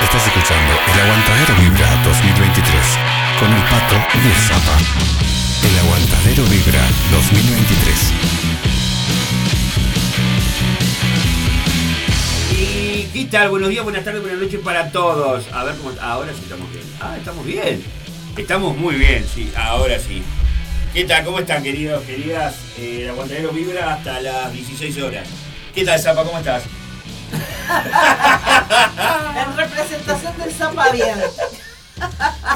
Estás escuchando El Aguantadero Vibra 2023 con el Pato y el Zapa. El Aguantadero Vibra 2023. Y ¿qué tal? Buenos días, buenas tardes, buenas noches para todos. A ver cómo. Ahora sí estamos bien. Ah, estamos bien. Estamos muy bien, sí, ahora sí. ¿Qué tal? ¿Cómo están, queridos, queridas? Eh, el aguantadero vibra hasta las 16 horas. ¿Qué tal, Zapa? ¿Cómo estás? En representación del Zapa bien.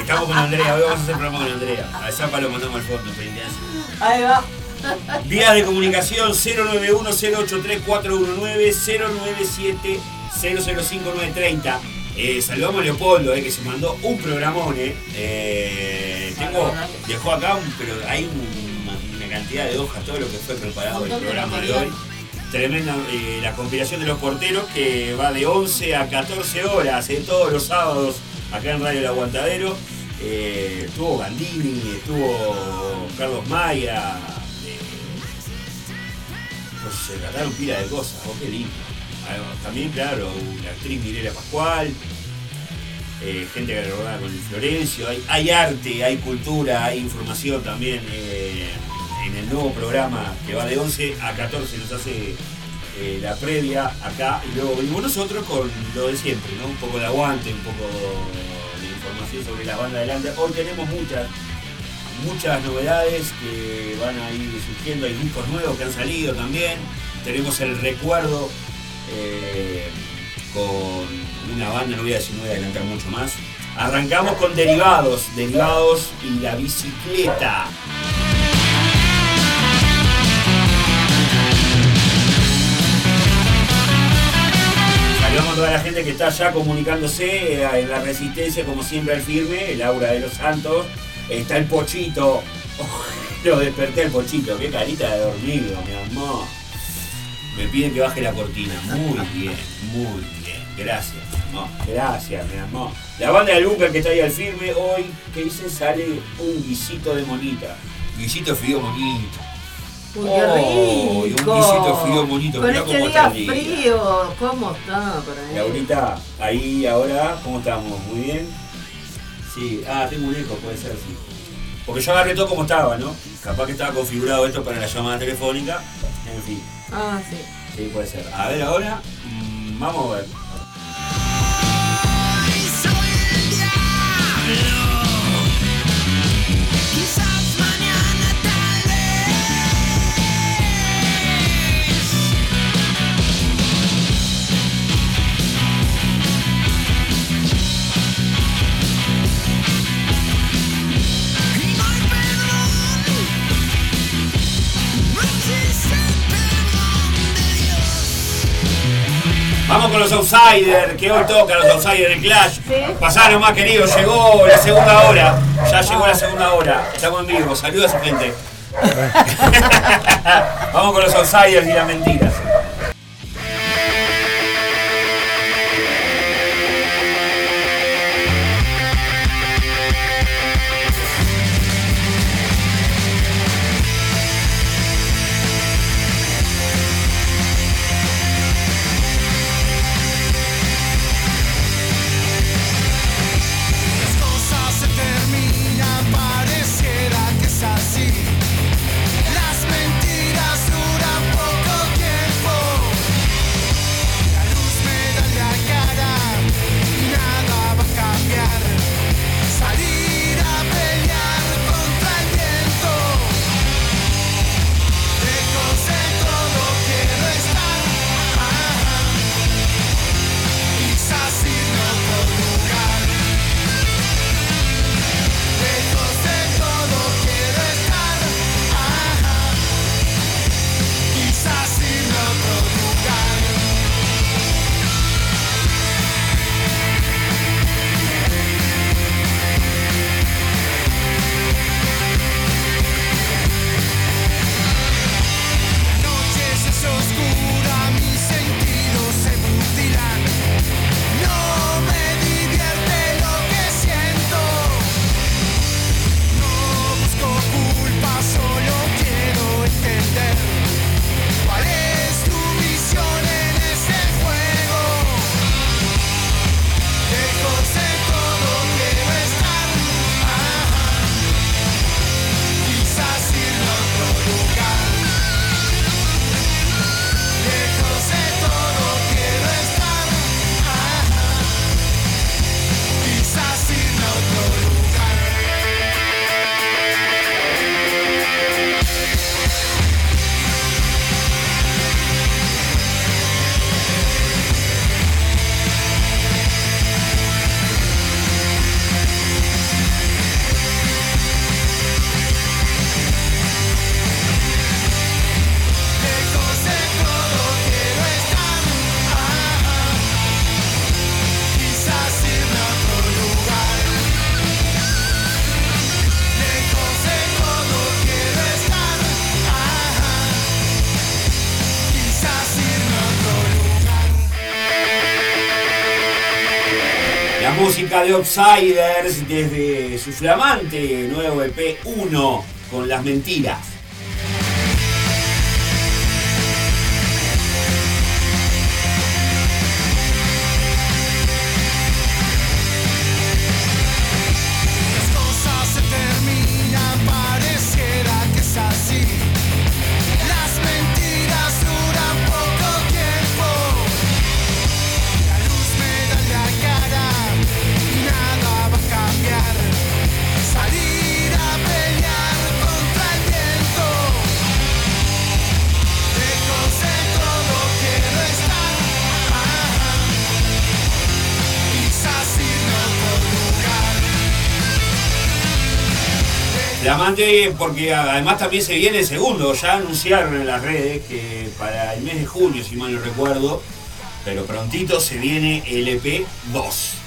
Estamos con Andrea, hoy vamos a hacer programa con Andrea. A Zapa lo mandamos al fondo, penitencia. Ahí va. Vías de comunicación 091-083-419, 097-005930. Eh, saludamos a Leopoldo, eh, que se mandó un programón. Eh. Eh, tengo, dejó acá, un- pero hay un- una cantidad de hojas, todo lo que fue preparado el programa de hoy. Tremenda la conspiración de los porteros que va de 11 a 14 horas, todos los sábados, acá en Radio El Aguantadero. Estuvo Gandini, estuvo Carlos Maya, pues se trataron pila de cosas, oh, qué lindo. También, claro, la actriz Mirela Pascual, eh, gente que recordaba con el Florencio, hay, hay arte, hay cultura, hay información también eh, en el nuevo programa que va de 11 a 14, nos hace eh, la previa acá y luego venimos nosotros con lo de siempre, ¿no? Un poco de aguante, un poco de información sobre la banda adelante. Hoy tenemos muchas, muchas novedades que van a ir surgiendo, hay discos nuevos que han salido también. Tenemos el recuerdo eh, con una banda, no voy a decir, no voy a adelantar mucho más. Arrancamos con derivados, derivados y la bicicleta. Saludamos a toda la gente que está ya comunicándose eh, en la resistencia, como siempre al firme, Laura de los Santos. Está el Pochito. Lo desperté al Pochito, qué carita de dormido, mi amor. Me piden que baje la cortina. Muy bien, muy bien. Gracias, mi amor. Gracias, mi amor. La banda de Lucas que está ahí al firme, hoy, que dice, sale un guisito de monita. Guisito fideo monito. Uy, Oh, qué un guisito de fideo bonito, Con este día. frío, ¿cómo está por ahí? Laurita, ahí ahora, ¿cómo estamos? ¿Muy bien? Sí, ah, tengo un eco, puede ser, sí. Porque yo agarré todo como estaba, ¿no? Capaz que estaba configurado esto para la llamada telefónica. En fin, Ah, sí. sí, puede ser. A ver ahora, mm, vamos a ver. Los outsiders, que hoy toca los outsiders del Clash. Sí. Pasá nomás, querido, llegó la segunda hora. Ya llegó la segunda hora. Estamos en vivo, saluda a esa gente. Vamos con los outsiders y las mentiras. De Outsiders desde su flamante nuevo EP 1 con las mentiras. Flamante porque además también se viene el segundo. Ya anunciaron en las redes que para el mes de junio, si mal no recuerdo, pero prontito se viene el EP 2.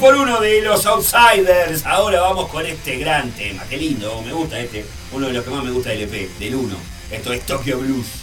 Por 1 2 por 1 de los Outsiders. Ahora vamos con este gran tema. Qué lindo, me gusta este. Uno de los que más me gusta del EP, del 1. Esto es Tokyo Blues.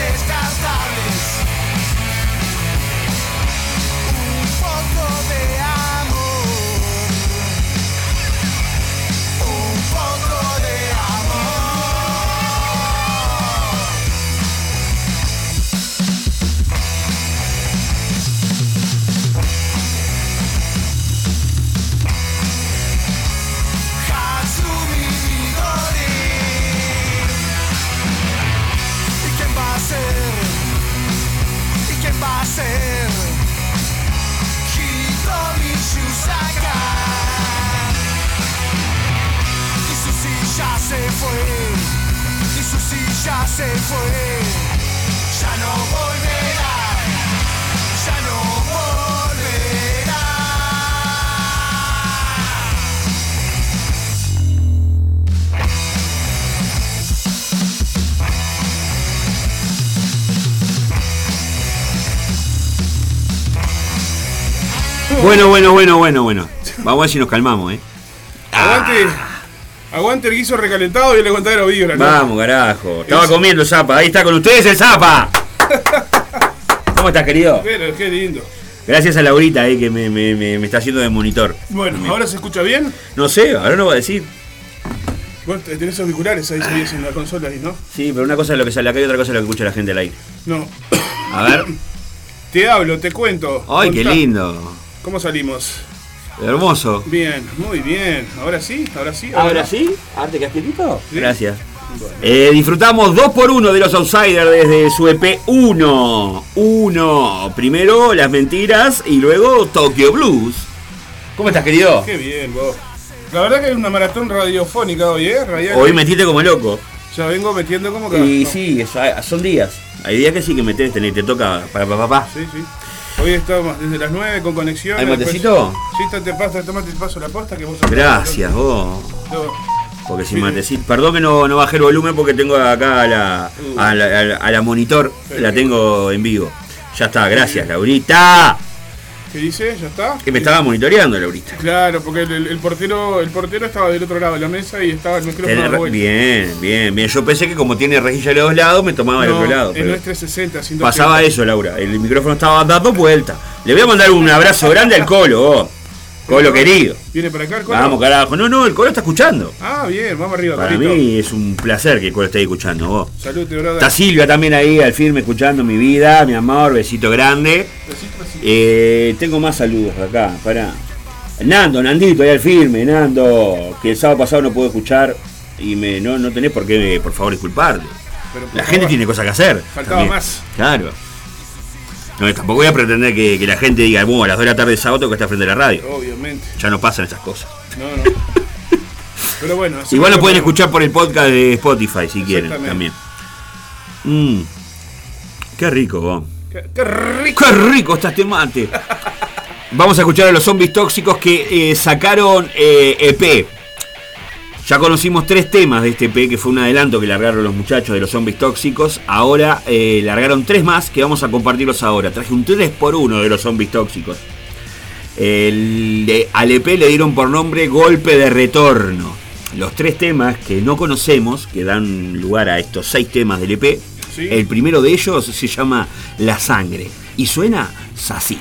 se escasta Bueno, bueno, bueno. Vamos a ver si nos calmamos, ¿eh? Aguante. Aguante el guiso recalentado y el aguantadero vibra, ¿no? Vamos, carajo. Estaba comiendo zapa. Ahí está con ustedes el zapa. ¿Cómo estás, querido? Pero qué lindo. Gracias a Laurita ahí que me, me- me- me está haciendo de monitor. Bueno, ¿ahora se escucha bien? No sé, ahora no va a decir. Vos tenés auriculares ahí, seguís en la consola ahí, ¿no? Sí, pero una cosa es lo que sale acá y otra cosa es lo que escucha la gente al aire. No. A ver. Te hablo, te cuento. ¡Ay, qué Contá. lindo! ¿Cómo salimos? Hermoso. Bien, muy bien. Ahora sí, ahora sí. ¿Ahora no? sí? ¿Arte casquetito? Sí. Gracias. Bueno. Eh, disfrutamos 2 por 1 de los Outsiders desde su EP 1. 1. Primero Las Mentiras y luego Tokyo Blues. ¿Cómo estás, querido? Qué bien, vos. La verdad que es una maratón radiofónica hoy, ¿eh? Radial. Hoy metiste como loco. Ya vengo metiendo como que. Y no. sí, eso- son días. Hay días que sí que metes, tenés- te toca para papá. Sí, sí. Hoy estamos desde las 9 con conexión. ¿Hay matecito? Sí, te, paso, te paso la posta que vos Gracias, vos. Porque sin matecito. Perdón que no, no bajé el volumen porque tengo acá a la, a la, a la- a la monitor. La tengo en vivo. Ya está, gracias, Laurita. ¿Qué dice? ¿Ya está? Que me estaba monitoreando, Laurita. Claro, porque el, el- el portero el portero estaba del otro lado de la mesa y estaba el micrófono bien, bien, bien. Yo pensé que como tiene rejilla de los lados, me tomaba del No, otro lado. el pero nuestro es 60, 180. pasaba eso, Laura. El micrófono estaba dando vuelta. Le voy a mandar un abrazo grande al Colo, vos. Colo querido. ¿Viene para acá el Colo? Vamos, carajo. No, no, el Colo está escuchando. Ah, bien, vamos arriba, Para Colito. mí es un placer que el Colo esté escuchando, vos. Salute, brother. Está Silvia también ahí al firme escuchando mi vida, mi amor, besito grande. Besito, besito. Eh, tengo más saludos acá, para Nando, Nandito, ahí al firme, Nando, que el sábado pasado no pude escuchar y me, no, no tenés por qué, por favor. Pero, por La favor, gente tiene cosas que hacer. Faltaba más. Claro. No, tampoco voy a pretender que, que la gente diga, bueno, a las 2 de la tarde de sábado que estar frente a la radio. Obviamente. Ya no pasan esas cosas. No, no. Pero bueno. así Igual lo pueden bueno. escuchar por el podcast de Spotify si quieren también. Mm. Qué rico, vos. Qué, qué rico. ¡Qué rico está este mate! Vamos a escuchar a los zombies tóxicos que eh, sacaron eh, EP. Ya conocimos tres temas de este EP, que fue un adelanto que largaron los muchachos de los zombies tóxicos. Ahora eh, largaron tres más que vamos a compartirlos ahora. Traje un 3 por 1 de los zombies tóxicos. El, de- al EP le dieron por nombre Golpe de Retorno. Los tres temas que no conocemos, que dan lugar a estos seis temas del EP, Sí. el primero de ellos se llama La Sangre y suena así.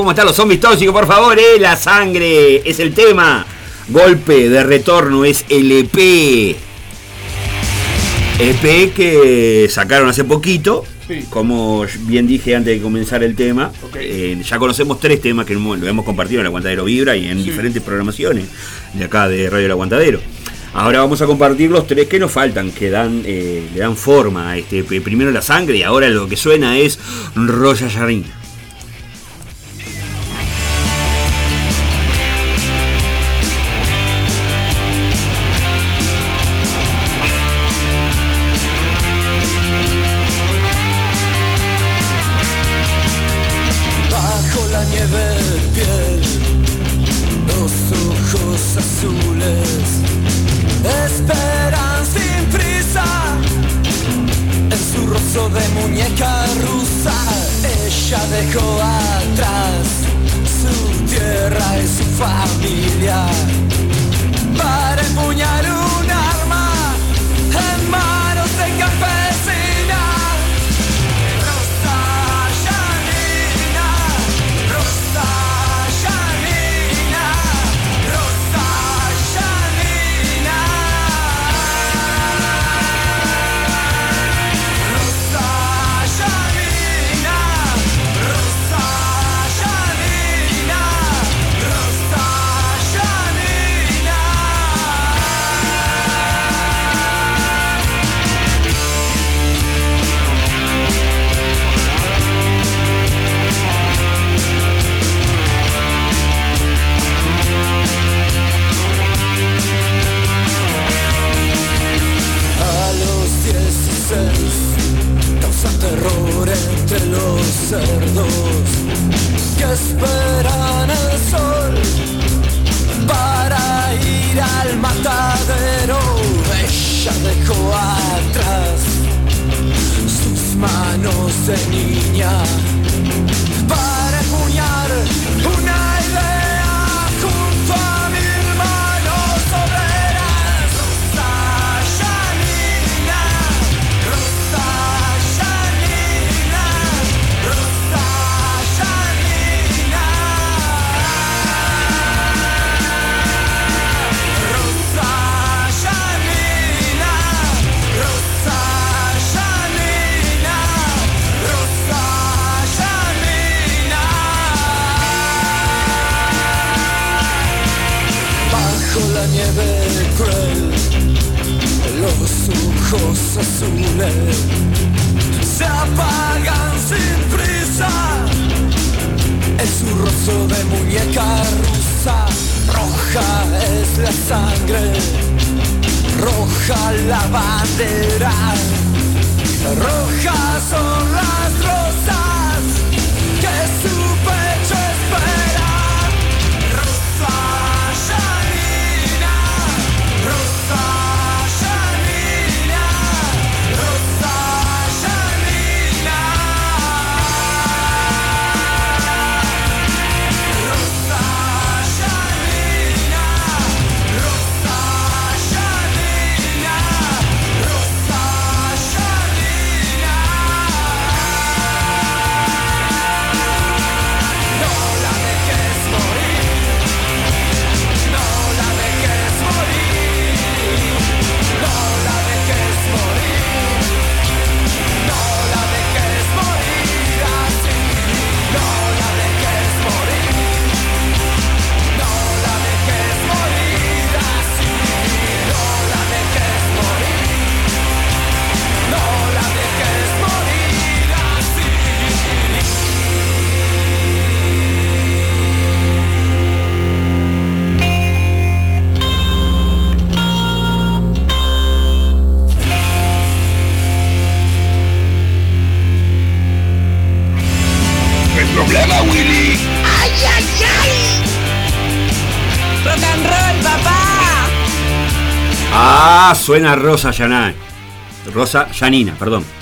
¿Cómo están los zombies tóxicos? Por favor, eh. La sangre es el tema. Golpe de retorno es el EP. EP que sacaron hace poquito. Como bien dije antes de comenzar el tema, eh, ya conocemos tres temas que lo hemos compartido en el Aguantadero Vibra y en diferentes programaciones de acá de Radio El Aguantadero. Ahora vamos a compartir los tres que nos faltan, que dan, eh, le dan forma a este. Primero la sangre y ahora lo que suena es Rosa Yarina. Suena Rosa Yanay. Rosa Yanina, perdón.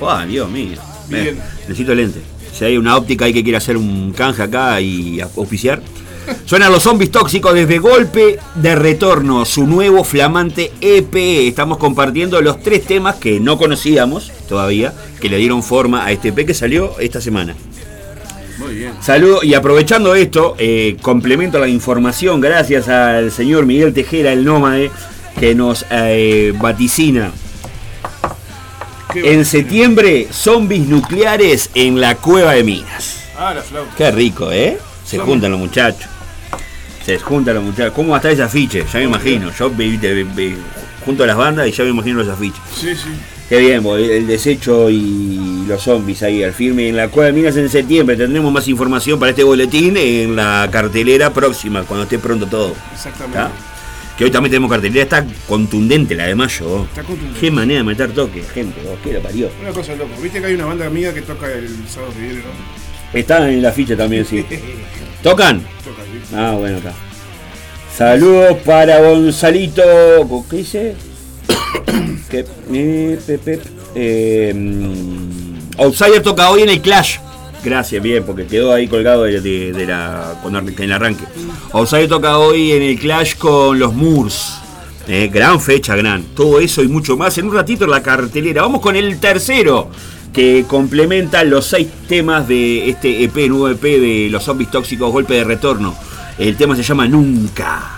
Oh, Dios mío. Bien. Eh, necesito lente. Si hay una óptica hay que quiere hacer un canje acá y oficiar. Suenan los zombies tóxicos desde Golpe de Retorno, su nuevo flamante EP. Estamos compartiendo los tres temas que no conocíamos todavía, que le dieron forma a este EP que salió esta semana. Muy bien. Saludo y aprovechando esto, eh, complemento la información gracias al señor Miguel Tejera, el nómade, que nos eh, vaticina. En septiembre, zombies nucleares en la cueva de minas. Ah, la flauta. Qué rico, ¿eh? Se juntan los muchachos. Se juntan los muchachos. ¿Cómo va a estar ese afiche? Ya me imagino. Yo vi- vi- vi- junto a las bandas y ya me imagino los afiches. Sí, sí. Qué bien, el desecho y los zombies ahí al firme en la Cueva de Minas en septiembre. Tendremos más información para este boletín en la cartelera próxima, cuando esté pronto todo. Exactamente. Que hoy también tenemos cartelera, está contundente la de mayo. Está contundente. Qué manera de meter toque, gente, vos, qué lo parió. Una cosa loco. Viste que hay una banda amiga que toca el sábado que viene, ¿no? Está en la ficha también, sí. ¿Tocan? Toca, ¿sí? Ah, bueno, acá. Saludos para Gonzalito. ¿Qué dice? que, eh, pe, pe, eh, mm, Outsider toca hoy en el Clash. Gracias, bien, porque quedó ahí colgado de, la, en el arranque. Outsider toca hoy en el Clash con los Moors. Eh, gran fecha, gran. Todo eso y mucho más. En un ratito la cartelera. Vamos con el tercero. Que complementa los seis temas de este EP, nuevo EP de los zombies tóxicos, golpe de retorno. El tema se llama Nunca.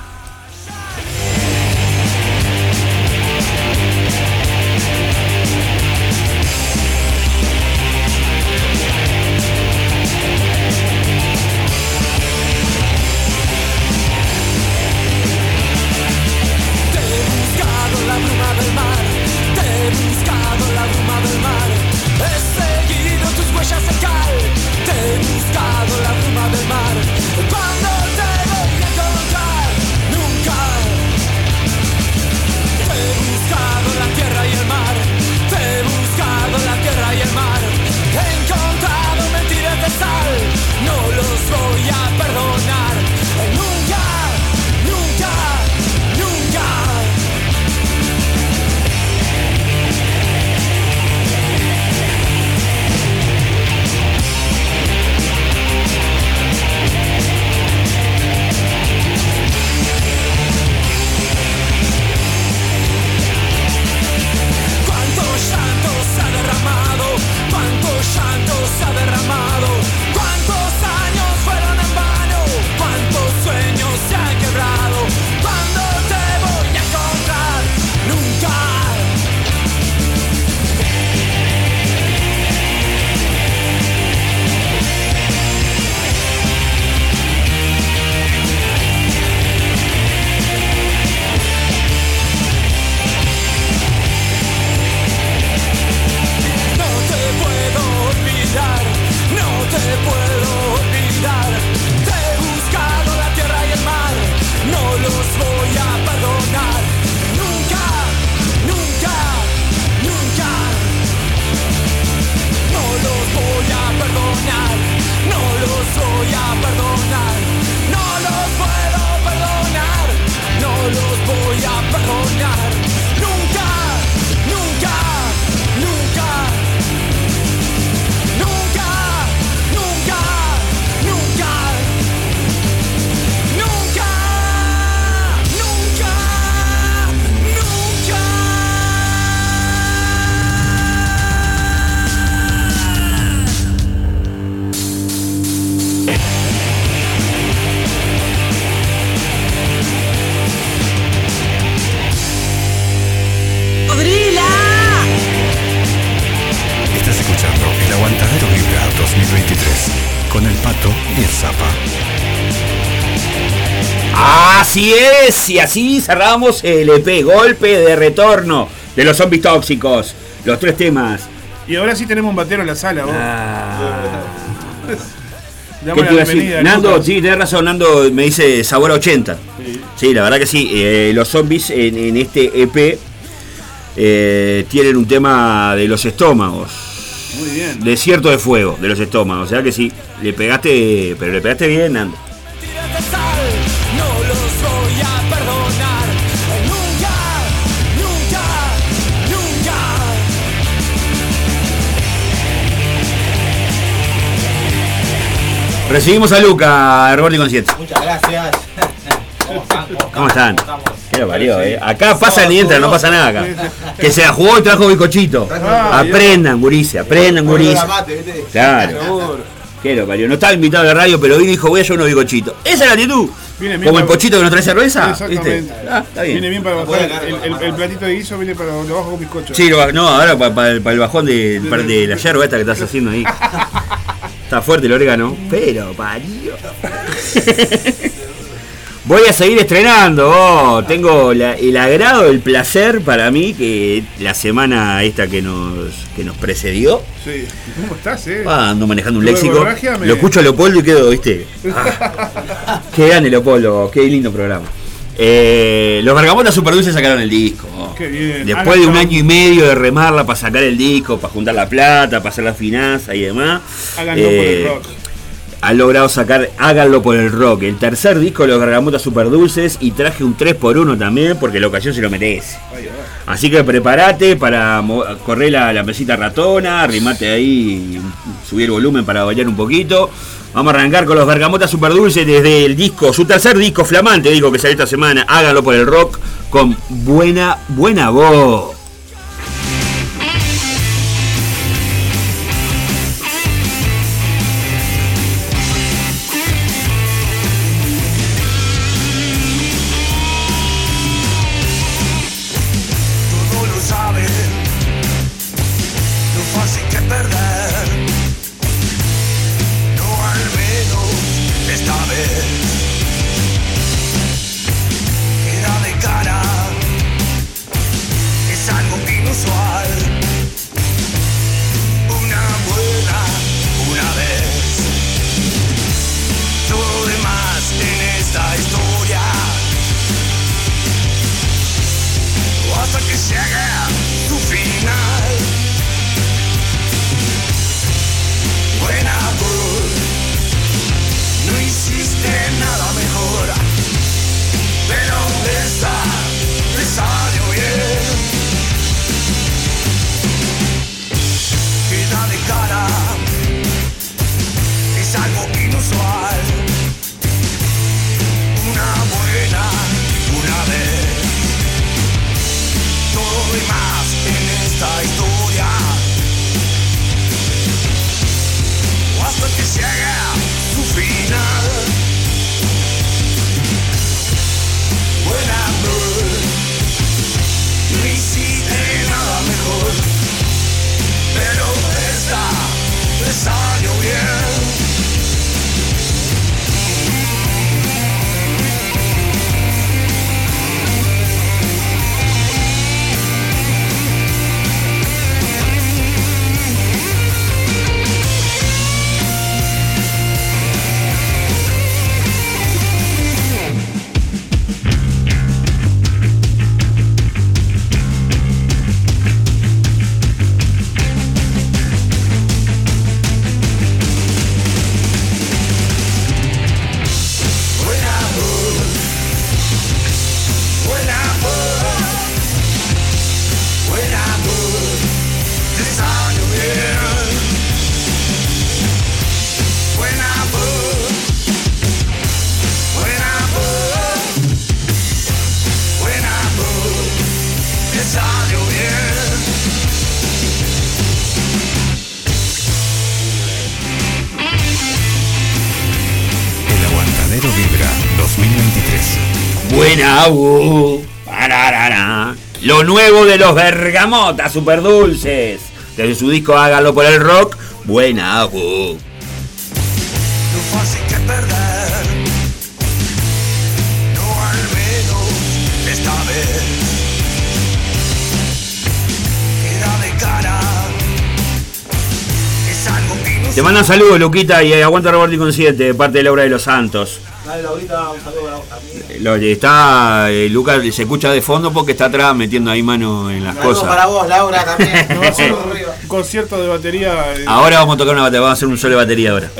Y así cerramos el EP, golpe de retorno de los zombies tóxicos. Los tres temas. Y ahora sí tenemos un batero en la sala, vos. Ah. ¿Qué te la iba a decir? bienvenida, Nando, Lucas. sí, tenés razón, Nando me dice sabor a 80. Sí. Sí, la verdad que sí. eh, los zombies en, en este EP eh, tienen un tema de los estómagos. Muy bien. Desierto de fuego de los estómagos. O sea que sí, le pegaste, pero le pegaste bien, Nando. Recibimos a Luca, Roberti con 7. Muchas gracias. ¿Cómo están? ¿Cómo están? estamos? ¿Qué lo parió, eh? Acá pasa ni entra, no pasa nada acá. Que se la jugó y trajo bizcochito. Ah, Aprendan, gurice, aprendan, gurice. Claro. Qué lo parió. No estaba invitado a la radio, pero hoy dijo, voy a llevar unos bizcochitos. Esa es la actitud. Como el pochito que nos trae cerveza. Exactamente. ¿Viste? Ah, está bien. Viene bien para bajar. El, platito de guiso viene para lo bajo con bizcocho. Sí, lo- no, ahora para, el bajón de, para- de la yerba esta que estás haciendo ahí. Está fuerte el orégano. Pero, parió. Voy a seguir estrenando. oh, tengo la- el agrado, el placer para mí que la semana esta que nos, que nos precedió. Sí. ¿Cómo estás, eh? Ah, ando manejando un léxico. me- Lo escucho a Leopoldo y quedo, viste. Ah, qué grande Leopoldo, qué lindo programa. Eh, los Bergamotas Super Dulces sacaron el disco. Qué bien. Después de un año y medio de remarla para sacar el disco, para juntar la plata, para hacer la finanza y demás. Háganlo por el eh, rock. ha logrado sacar Háganlo por el rock, el tercer disco de los Gargamotas Super Dulces y traje un 3x1 también porque la ocasión se lo merece. Así que prepárate para correr la, la mesita ratona, arrimate ahí, subir el volumen para bailar un poquito. Vamos a arrancar con los Bergamotas Super Dulces desde el disco, su tercer disco flamante, digo que salió esta semana, Háganlo por el rock, con buena, buena voz. Buena voz. Lo nuevo de los Bergamotas Super Dulces. Desde su disco Háganlo por el rock, buena voz. Te mandan saludos, Luquita, y aguanta Roberti con 7, de parte de Laura de los Santos. Dale, Laurita, un saludo para vos también. Lo está, eh, Lucas se escucha de fondo porque está atrás metiendo ahí mano en las Saludos para cosas. vos, Laura, también. Un concierto de batería. eh, Ahora vamos a tocar una batería, vamos a hacer un solo de batería ahora.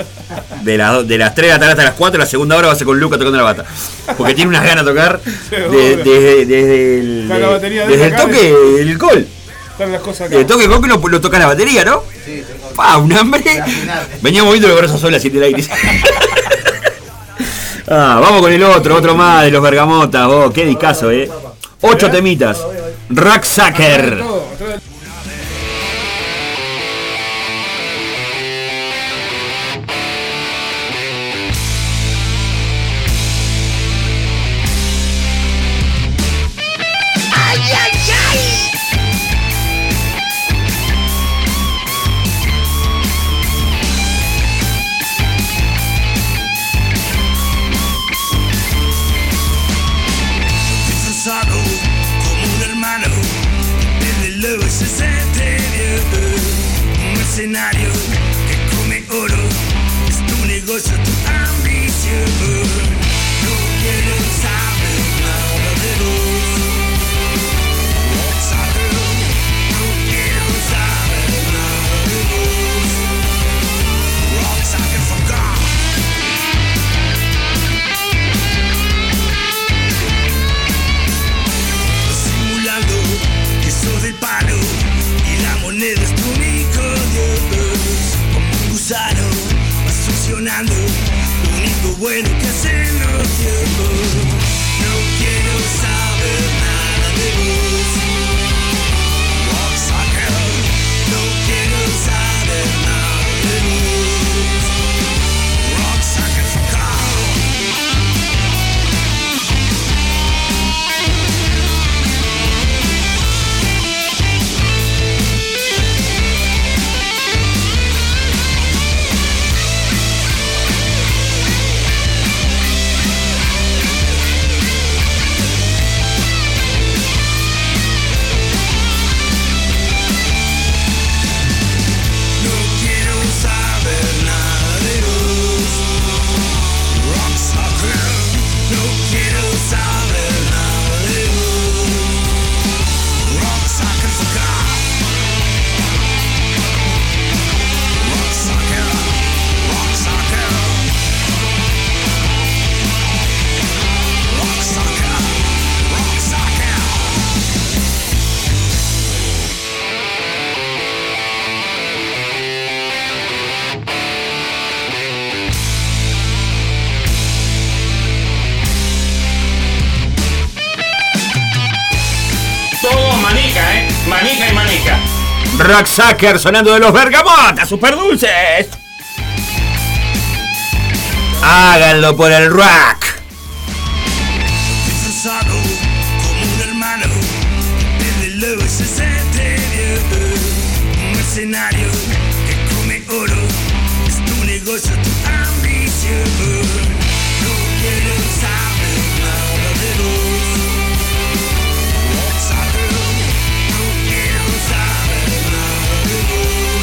De, las de las 3 de la tarde hasta las 4, la segunda hora va a ser con Lucas tocando la bata. Porque tiene unas ganas de tocar de- de- desde el, de desde el toque del gol. las cosas. Desde el toque gol que lo, lo toca la batería, ¿no? Sí, tengo- Pa, un hambre. Veníamos viendo el brazo sola así del aire. Ah, vamos con el otro, otro más de los bergamotas, vos, qué discazo, eh. Ocho temitas. Racksacker. Racksacker sonando de los bergamotas, super dulces. Háganlo por el rock.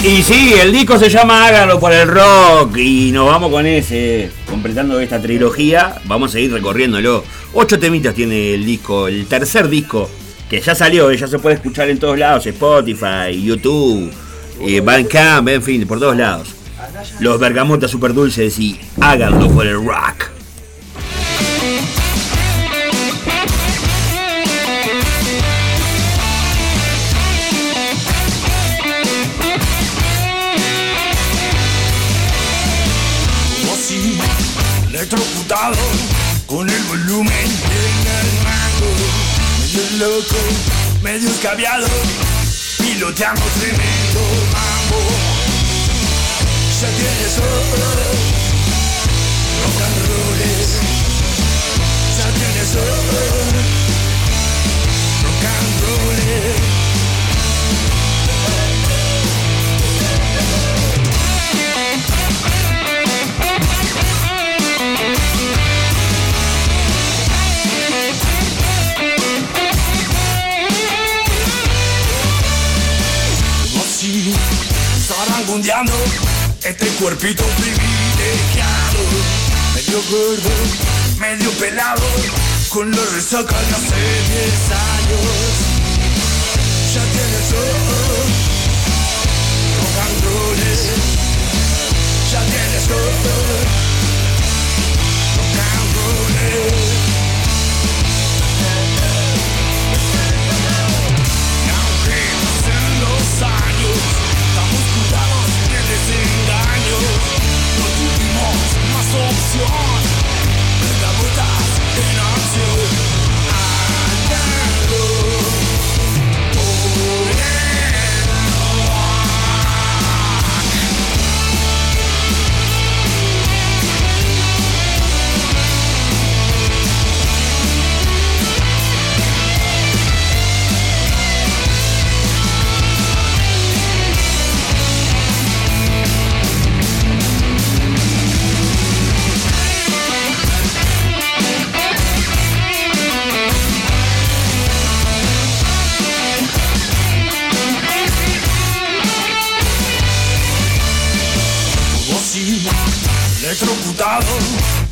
Y sí, el disco se llama Háganlo por el rock. Y nos vamos con ese. Completando esta trilogía. Vamos a ir recorriéndolo. Ocho temitas tiene el disco. El tercer disco. Que ya salió, eh, ya se puede escuchar en todos lados. Spotify, YouTube, eh, Bandcamp, en fin, por todos lados. Los bergamotas super dulces y háganlo por el rock. Con el volumen en el rango, medio loco, medio escabiado, piloteando tremendo mambo. Ya tienes oro, rock and roll, ya tienes oro, rock and roll. Zarangundeando este cuerpito privilegiado. Medio gordo, medio pelado. Con la resaca de hace 10 años. Ya tienes todo rock ya tienes todo your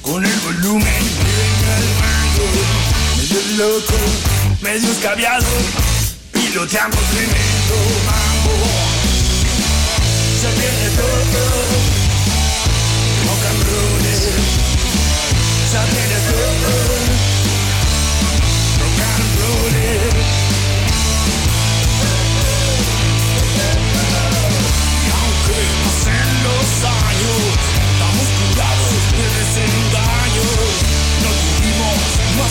con el volumen en el mango, medio loco, medio escabiado, piloteando tremendo mambo. Se viene todo,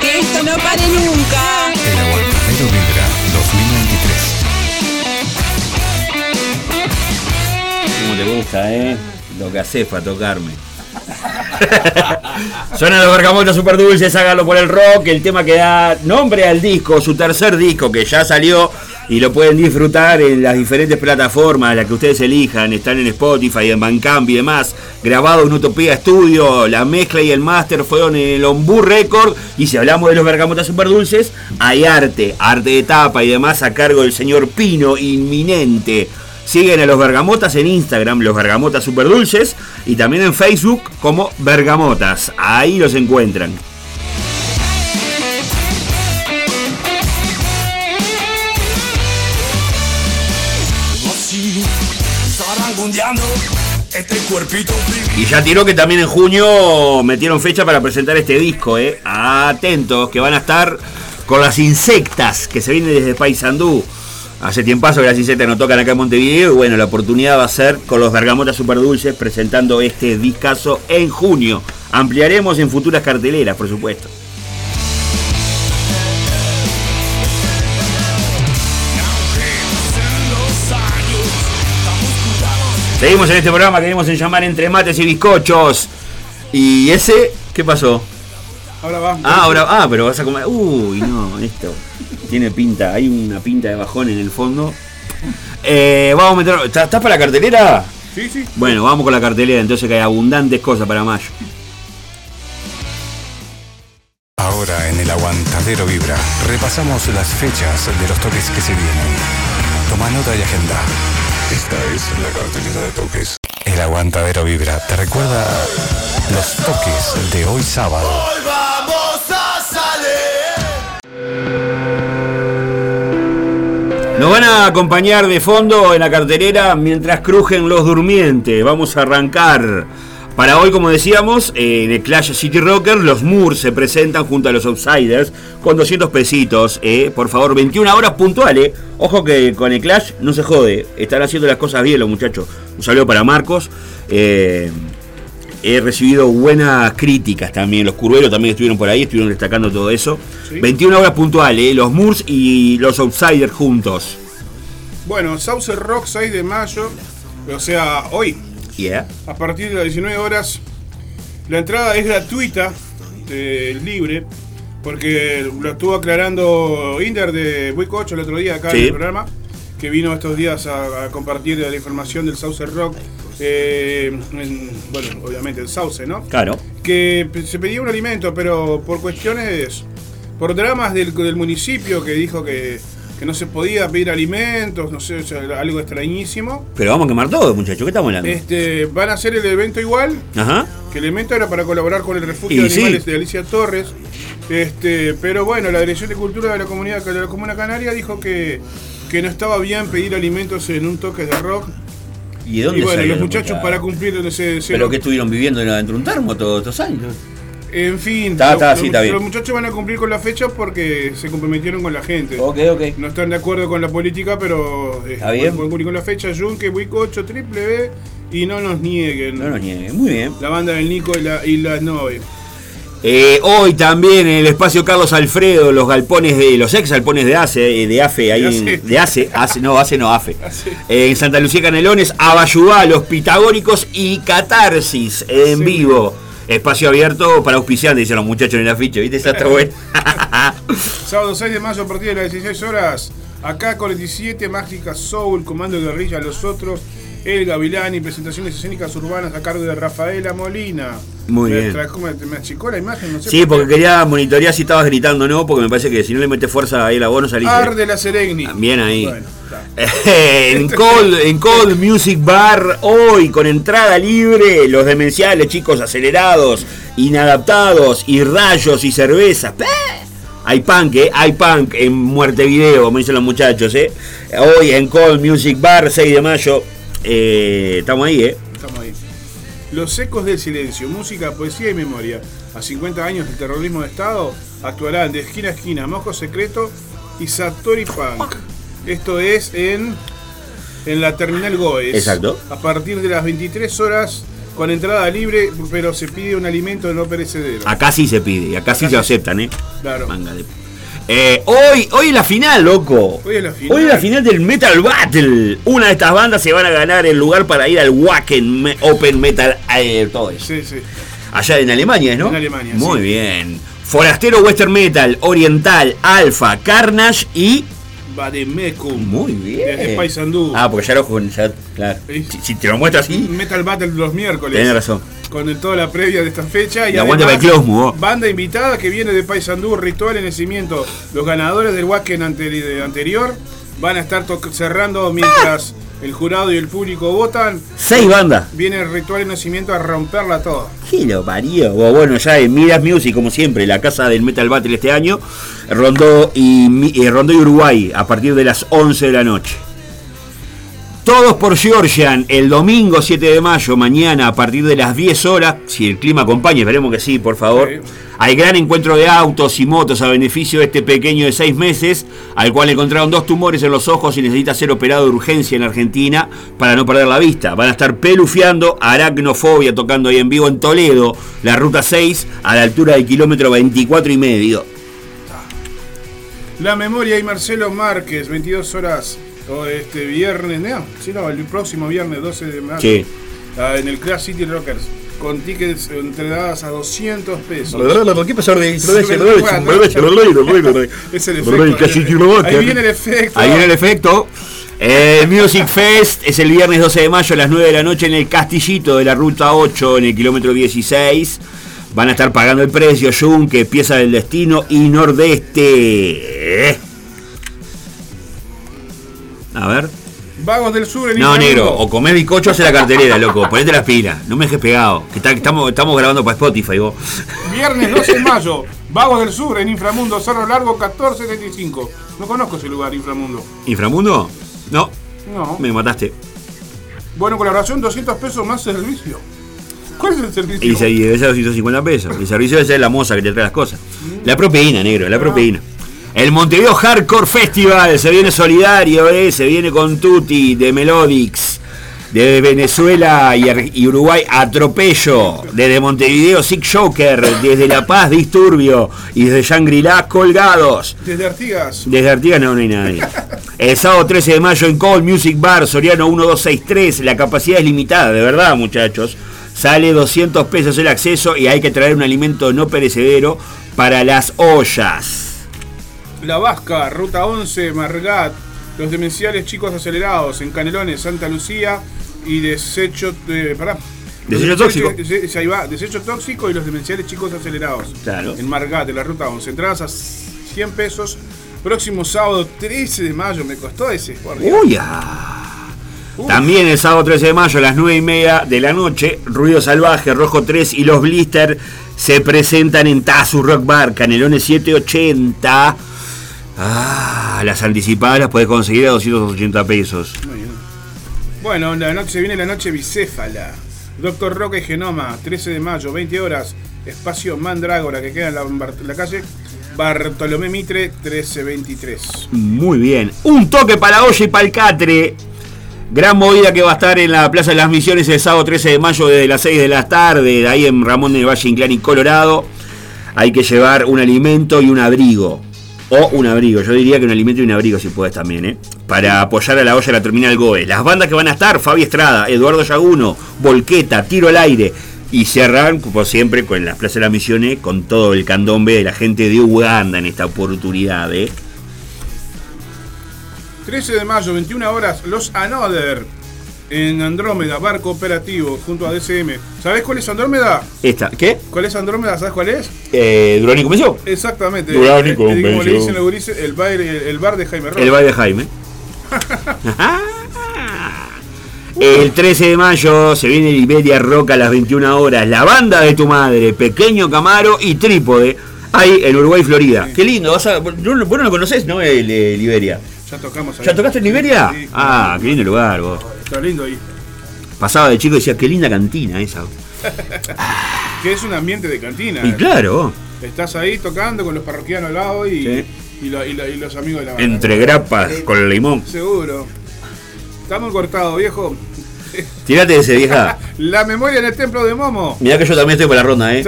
Que esto no pare nunca. El Aguantadero Vibra 2023. Como te gusta, ¿eh? Lo que haces para tocarme. Suenan los bergamotas super dulces, hágalo por el rock, el tema que da nombre al disco, su tercer disco que ya salió y lo pueden disfrutar en las diferentes plataformas, las que ustedes elijan, están en Spotify, en Bandcamp y demás, grabado en Utopía Studio, la mezcla y el máster fueron en el Ombú Record y si hablamos de los bergamotas super dulces, hay arte, arte de tapa y demás a cargo del señor Pino, inminente. Siguen a los Bergamotas en Instagram, los Bergamotas Super Dulces, y también en Facebook como Bergamotas. Ahí los encuentran. Este Y ya tiró que también en junio metieron fecha para presentar este disco, ¿eh? Atentos, que van a estar con las insectas que se vienen desde Paysandú. Hace tiempazo que las insectas no tocan acá en Montevideo y bueno, la oportunidad va a ser con los Bergamotas Super Dulces presentando este discazo en junio. Ampliaremos en futuras carteleras, por supuesto. Seguimos en este programa que venimos en llamar entre mates y bizcochos. Y ese, ¿qué pasó? Ahora va. Ah, ahora, ah, pero vas a comer. Uy, no, esto tiene pinta, hay una pinta de bajón en el fondo. Eh, vamos a meter. ¿Estás estás para la cartelera? Sí, sí. Bueno, vamos con la cartelera, entonces que hay abundantes cosas para mayo. Ahora en el Aguantadero Vibra repasamos las fechas de los toques que se vienen. Toma nota y agenda. Esta es la cartelera de toques. El Aguantadero Vibra te recuerda los toques de hoy sábado. Hoy vamos a salir. Nos van a acompañar de fondo en la cartelera mientras crujen los durmientes. Vamos a arrancar. Para hoy, como decíamos, eh, en el Clash City Rocker, los Moors se presentan junto a los Outsiders con 200 pesitos. eh. Por favor, 21 horas puntuales. Ojo que con el Clash no se jode. Están haciendo las cosas bien los muchachos. Un saludo para Marcos. Eh, he recibido buenas críticas también. Los curveros también estuvieron por ahí, estuvieron destacando todo eso. Sí. 21 horas puntuales. Los Moors y los Outsiders juntos. Bueno, Sauce Rock 6 de mayo. O sea, hoy, Yeah. a partir de las 19 horas. La entrada es gratuita, eh, libre, porque lo estuvo aclarando Inder de Buico 8 el otro día acá Sí. en el programa, que vino estos días a, a compartir la información del Sauce Rock. eh, en- bueno, obviamente el Sauce, ¿no? Claro. que se pedía un alimento, pero por cuestiones, por dramas del, del municipio que dijo que, que no se podía pedir alimentos, no sé, o sea, algo extrañísimo. Pero vamos a quemar todo, muchachos. ¿Qué estamos hablando? Este, van a hacer el evento igual, Ajá. que el evento era para colaborar con el refugio Y de sí. animales de Alicia Torres. Este, pero bueno, la Dirección de Cultura de la Comunidad de la Comuna Canaria dijo que, que no estaba bien pedir alimentos en un toque de rock. ¿Y de dónde Y bueno, los muchachos para cumplir ese, ese- ¿Pero que estuvieron viviendo dentro de un termo todos estos años? En fin, Está, lo- está, los, sí, está bien. los muchachos van a cumplir con la fecha porque se comprometieron con la gente. Ok, ok. No están de acuerdo con la política, pero eh, pueden cumplir con la fecha. Junque, Wick 8, Triple B y no nos nieguen. No nos nieguen. Muy bien. La banda del Nico y la, y la Nove. Eh, hoy también en el espacio Carlos Alfredo, los galpones de los ex galpones de ACE, eh, de AFE, ahí en- de ACE, ACE, no, ACE no, AFE. Eh, en Santa Lucía Canelones, Abayubá, los Pitagóricos y Catarsis en Sí. vivo. Espacio abierto para auspiciantes, dicen los muchachos en el afiche, ¿viste? Esa está buena. Sábado 6 de mayo a partir de las 16 horas. Acá 47, Mágica Soul, Comando de Guerrilla, Los Otros, El Gavilán y presentaciones escénicas urbanas a cargo de Rafaela Molina. Muy me bien. tra- ¿cómo me, me achicó la imagen? No sé Sí, por porque quería monitorear si estabas gritando o no, porque me parece que si no le metes fuerza ahí a la voz no salís. Arde la Serengni. Bien ahí. Bueno, en, Cold, en Cold Music Bar, hoy con entrada libre, los demenciales, chicos acelerados, inadaptados y rayos y cervezas. Hay punk, ¿eh? Hay punk en Muerte Video, como dicen los muchachos, ¿eh? Hoy en Cold Music Bar, 6 de mayo. Eh, estamos ahí, ¿eh? Estamos ahí. Los Ecos del Silencio, música, poesía y memoria. A 50 años del terrorismo de Estado, actuarán de esquina a esquina Mojo Secreto y Satori Punk. Esto es en, en la Terminal Goes. Exacto. A partir de las 23 horas, con entrada libre, pero se pide un alimento no perecedero. Acá sí se pide, acá sí se aceptan, ¿eh? Claro. Manga de- Eh, hoy, hoy es la final, loco. Hoy es la final. Hoy es la final del Metal Battle. Una de estas bandas se van a ganar el lugar para ir al Wacken Open Metal eh, todo eso. Sí, sí. Allá en Alemania, ¿no? En Alemania, Muy sí. bien. Forastero Western Metal, Oriental, Alpha, Carnage y. Bademecum. Muy bien. Desde Paysandú. Ah, porque ya lo ya, claro. Sí. Si, si te lo muestro así, Metal Battle los miércoles. tenés razón. Con el- toda la previa de esta fecha. Y aguante además, Closmo. Banda invitada que viene de Paysandú, Ritual en Nacimiento. Los ganadores del Wacken anteri- anterior van a estar cerrando mientras el jurado y el público votan. Seis bandas. Viene el Ritual en Nacimiento a romperla toda. ¿Qué lo parió? O Bueno, ya en Miras Music, como siempre, la casa del Metal Battle este año, Rondó y, eh, Rondó y Uruguay, a partir de las 11 de la noche. Todos por Georgian, el domingo 7 de mayo, mañana a partir de las 10 horas, si el clima acompaña, esperemos que sí, por favor. Sí. Hay gran encuentro de autos y motos a beneficio de este pequeño de 6 meses, al cual encontraron dos tumores en los ojos y necesita ser operado de urgencia en Argentina para no perder la vista. Van a estar pelufiando Aracnofobia tocando ahí en vivo en Toledo, la ruta 6, a la altura del kilómetro 24 y medio. La Memoria y Marcelo Márquez, 22 horas. O este viernes, no, sí, no, el próximo viernes 12 de mayo. Sí. ah, en el Class City Rockers. Con tickets entregadas a 200 pesos. ¿Qué pasó de Es el efecto. Ahí viene el efecto. Ahí viene el efecto. Eh, Music Fest es el viernes 12 de mayo a las 9 de la noche en el Castillito de la Ruta 8 en el kilómetro 16. Van a estar pagando el precio Yunque, Pieza del Destino y Nordeste. A ver. Vagos del Sur en No, negro, o comés bizcocho o hace la cartelera, loco. Ponete las pilas, no me dejes pegado. Que, está- que estamos, estamos grabando para Spotify, vos. Viernes 12 de mayo. Vagos del Sur en Inframundo, Cerro Largo 1475. No conozco ese lugar, Inframundo. ¿Inframundo? No, No. me mataste. Bueno, colaboración, 200 pesos más servicio. ¿Cuál es el servicio? Y y debe ser 250 pesos. El servicio debe ser la moza que te trae las cosas. La proteína, negro, la proteína. El Montevideo Hardcore Festival se viene solidario, eh, se viene con Tutti de Melodics. De Venezuela y, Uruguay Atropello. Desde Montevideo Sick Joker. Desde La Paz Disturbio. Y desde Shangri-La Colgados. Desde Artigas. Desde Artigas no, no hay nadie. El sábado 13 de mayo en Cold Music Bar, Soriano 1263. La capacidad es limitada, de verdad, muchachos. Sale 200 pesos el acceso y hay que traer un alimento no perecedero para las ollas. La Vasca, Ruta 11, Margat. Los demenciales chicos acelerados en Canelones, Santa Lucía. Y desecho. eh, pará. Desecho tóxico. ahí va. Desecho tóxico y los demenciales chicos acelerados. Claro. En Margat, en la Ruta 11. Entradas a 100 pesos. Próximo sábado 13 de mayo. Me costó ese. Dios. Uy, ah. También el sábado 13 de mayo a las 9 y media de la noche, Ruido Salvaje, Rojo 3 y los Blister se presentan en Tazu Rock Bar, Canelones 780. Ah, las anticipadas las puedes conseguir a 280 pesos. Muy bien. Bueno, la noche viene la noche bicéfala. Doctor y Genoma, 13 de mayo, 20 horas. Espacio Mandrágora, que queda en la, calle Bartolomé Mitre, 1323. Muy bien. Un toque para la olla y para el catre. Gran movida que va a estar en la Plaza de las Misiones el sábado 13 de mayo desde las 6 de la tarde, de ahí en Ramón de Valle Inclán y Colorado. hay que llevar un alimento y un abrigo. O un abrigo, yo diría que un alimento y un abrigo si puedes también, ¿eh? Para apoyar a la olla de la terminal GOE. Las bandas que van a estar, Fabi Estrada, Eduardo Yaguno, Volqueta, Tiro al Aire. Y cerran, como siempre, con las Plaza de las Misiones, con todo el candombe de la gente de Uganda en esta oportunidad, ¿eh? 13 de mayo, 21 horas, los Another en Andrómeda, barco operativo junto a DCM. ¿Sabés cuál es Andrómeda? Esta, ¿qué? ¿Cuál es Andrómeda? ¿Sabes cuál es? Eh, Durán y Convención. Exactamente. Durán y Eh, eh, Como le dicen los gurises, el bar, el, el bar de Jaime Ross. El baile de Jaime. El 13 de mayo se viene Liberia Rock a las 21 horas. La banda de tu madre, Pequeño Camaro y Trípode. Ahí en Uruguay, Florida. Qué lindo. vas a- vos no lo conocés, ¿no? El, eh, Liberia. Ya tocamos ahí. ¿Ya tocaste en Liberia? Sí, Ah, qué lindo lugar, vos. Está lindo ahí. Pasaba de chico y decía, qué linda cantina esa. Que es un ambiente de cantina. Y claro. Estás ahí tocando con los parroquianos al lado y, Sí. y, lo- y lo- y los amigos de la banda. entre grapas con el limón. Seguro. Estamos cortados, viejo. Tirate ese, vieja. La memoria en el templo de Momo. Mirá que yo también estoy por la ronda, ¿eh?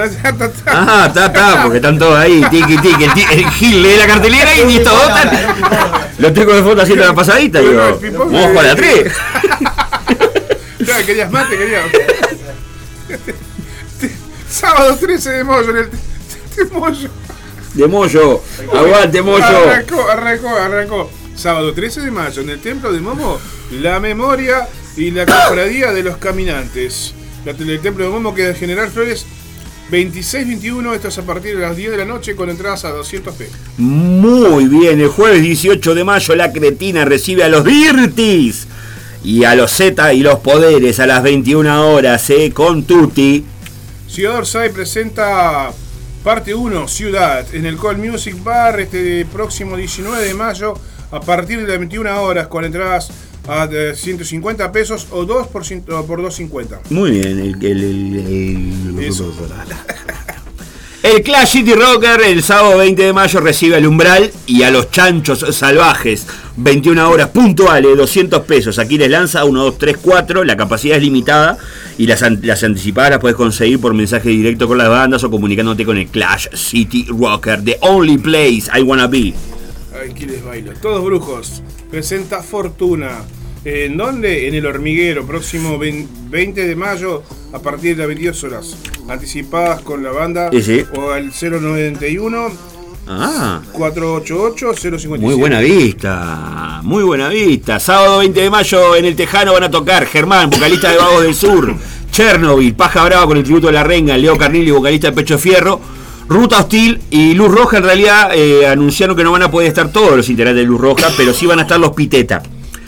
Ah, está, está, porque están todos ahí, tiki, tiki. El, el Gil lee la cartelera y ni todo. están- Lo tengo de foto haciendo la pasadita, digo. Vamos a jugar a la 3. Ya, querías mate, querías. Sábado 13 de mayo en el de Moyo. De Moyo. Aguante, Moyo. Arrancó, arrancó, arrancó. Sábado 13 de mayo en el templo de Momo, la memoria y la cofradía de los caminantes. La, el templo de Momo queda en General Flores 26-21, esto es a partir de las 10 de la noche con entradas a 200 p. Muy bien, el jueves 18 de mayo la Cretina recibe a los Dirtis y a los Z y los Poderes a las 21 horas, ¿eh? Con Tutti. Ciudad Orsay presenta parte 1, Ciudad, en el Call Music Bar este próximo 19 de mayo a partir de las 21 horas con entradas a eh, 150 pesos o 2 por, por 250. Muy bien, el, el, el- el-. El Clash City Rocker el sábado 20 de mayo recibe al Umbral y a los Chanchos Salvajes. 21 horas puntuales, 200 pesos. Aquí les lanza 1, 2, 3, 4. La capacidad es limitada y las, las anticipadas las puedes conseguir por mensaje directo con las bandas o comunicándote con el Clash City Rocker. The only place I wanna be. ¿quién les baila? Todos brujos. Presenta Fortuna. ¿En dónde? En el hormiguero, próximo 20 de mayo a partir de las 22 horas. Anticipadas con la banda Sí, sí. o al 091 Ah. 488 057. Muy buena vista, muy buena vista. Sábado 20 de mayo en el Tejano van a tocar Germán, vocalista de Vagos del Sur, Chernobyl, Paja Brava con el tributo de la Renga, Leo Carnilli, vocalista de Pecho Fierro, Ruta Hostil y Luz Roja. En realidad eh, anunciaron que no van a poder estar todos los integrantes de Luz Roja, pero sí van a estar los Piteta.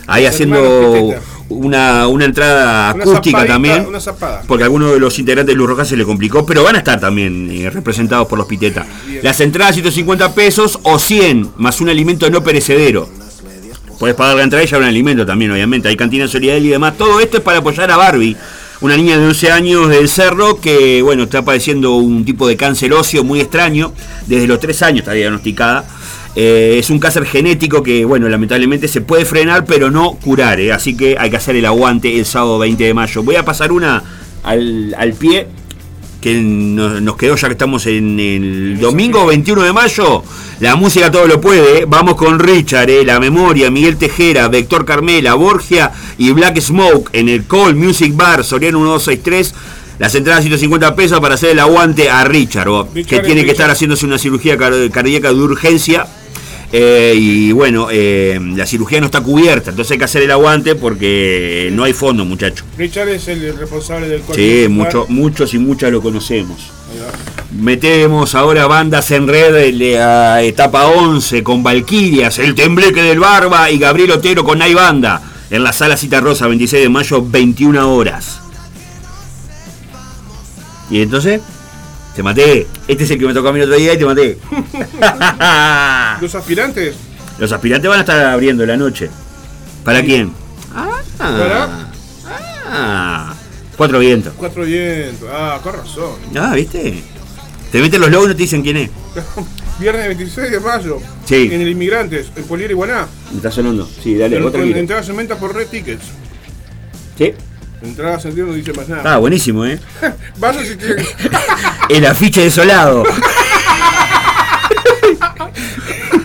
Ahí Los haciendo una, una entrada Una acústica zapadita, también. Una. Porque a alguno de los integrantes de Luz Roja se le complicó, pero van a estar también eh, representados por los Piteta. Las entradas 150 pesos o 100 más un alimento no perecedero. Puedes pagar la entrada y ya un alimento también, obviamente. Hay cantina solidaria y demás. Todo esto es para apoyar a Barbie, una niña de 11 años del Cerro que, bueno, está padeciendo un tipo de cáncer óseo muy extraño. Desde los 3 años está diagnosticada. Eh, es un cáncer genético que, bueno, lamentablemente se puede frenar, pero no curar. ¿eh? Así que hay que hacer el aguante el sábado 20 de mayo. Voy a pasar una al, al pie que nos, nos quedó ya que estamos en el domingo 21 de mayo. La música todo lo puede. Vamos con Richard, ¿eh? La Memoria, Miguel Tejera, Vector Carmela, Borgia y Black Smoke en el Call Music Bar, Soriano 1263. Las entradas 150 pesos para hacer el aguante a Richard, que tiene que Richard. estar haciéndose una cirugía car- cardíaca de urgencia. Eh, y bueno, eh, la cirugía no está cubierta, entonces hay que hacer el aguante porque no hay fondo, muchacho. Richard es el responsable del Sí, mucho, muchos y muchas lo conocemos. Metemos ahora bandas en red de la etapa 11 con Valquirias, El Tembleque del Barba y Gabriel Otero con Hay Banda en la sala Cita Rosa, 26 de mayo, 21 horas. ¿Y entonces? Te maté. Este es el que me tocó a mí el otro día y te maté. Los aspirantes. Los aspirantes van a estar abriendo la noche. ¿Para quién? ¿Para? Ah, cuatro vientos. Cuatro vientos. Ah, con razón. Ah, ¿viste? Te meten los logos y no te dicen quién es. Viernes 26 de mayo. Sí. En el Inmigrantes, en Polier Iguaná. Me está sonando. Sí, dale, tranquilo. entradas en venta por Red Tickets. Sí. Entrada a sentir no dice más nada. Ah, buenísimo, ¿eh? Vas a sentir. El afiche desolado.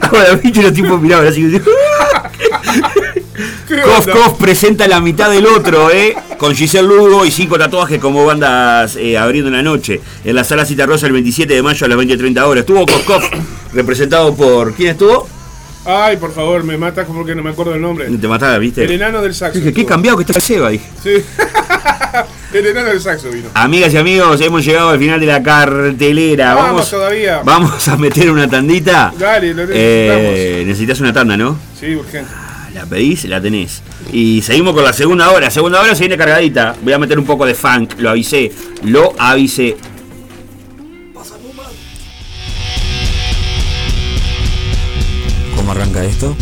Con el presenta la mitad del otro, ¿eh? Con Giselle Lugo y cinco tatuajes como bandas eh, abriendo en la noche. En la sala Cita Rosa el 27 de mayo a las 20.30 horas. Estuvo Kof representado por. ¿Quién estuvo? Ay, por favor, me matas como que no me acuerdo el nombre. Te mataba, ¿viste? El enano del saxo. Dije, qué cambiado que está Seba, dije. Sí. el enano del saxo vino. Amigas y amigos, hemos llegado al final de la cartelera. Vamos, Vamos, todavía. vamos a meter una tandita. Dale, lo necesitamos. Eh, necesitas una tanda, ¿no? Sí, urgente. La pedís, la tenés. Y seguimos con la segunda hora. Segunda hora se viene cargadita. Voy a meter un poco de funk. Lo avisé. Lo avisé. Arranca esto?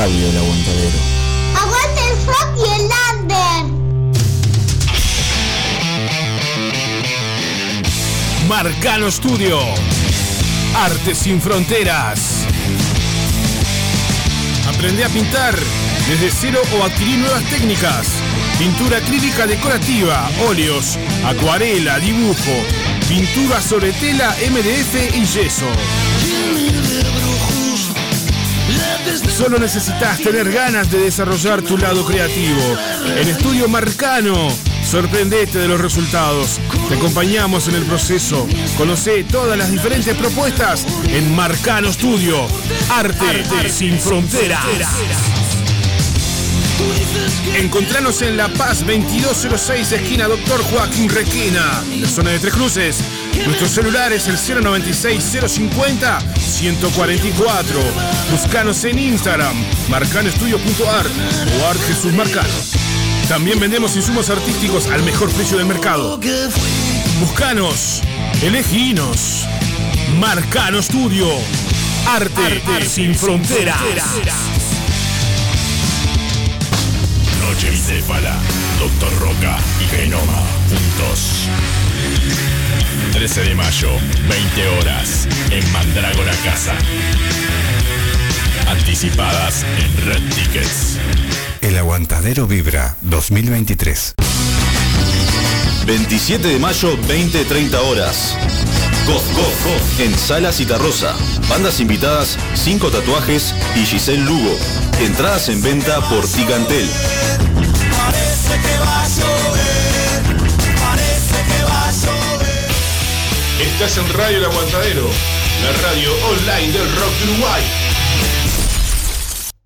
Radio El Aguantadero. ¡Aguante el rock y el lander! Marcano Studio. Arte sin fronteras. Aprende a pintar desde cero o adquirir nuevas técnicas. Pintura acrílica decorativa, óleos, acuarela, dibujo, pintura sobre tela, MDF y yeso. Solo necesitas tener ganas de desarrollar tu lado creativo. En Estudio Marcano, sorprendete de los resultados. Te acompañamos en el proceso. Conoce todas las diferentes propuestas en Marcano Studio. Arte, sin fronteras. Encontranos en La Paz 2206, esquina Doctor Joaquín Requena, en la zona de Tres Cruces. Nuestro celular es el 096-050-144. Buscanos en Instagram, marcanoestudio.art o Art Jesús Marcano. También vendemos insumos artísticos al mejor precio del mercado. Buscanos, eleginos. Marcano Studio. Arte, sin fronteras. Noche bicéfala, Doctor Roca y Genoma juntos. 13 de mayo, 20 horas, en Mandrágora Casa. Anticipadas en Red Tickets. El Aguantadero Vibra 2023. 27 de mayo, 20-30 horas. Gof, Gof, Gof, en Sala Citarrosa. Bandas invitadas, 5 tatuajes y Giselle Lugo. Entradas en venta por Ticantel. Parece que Estás en Radio El Aguantadero, la radio online del rock de Uruguay.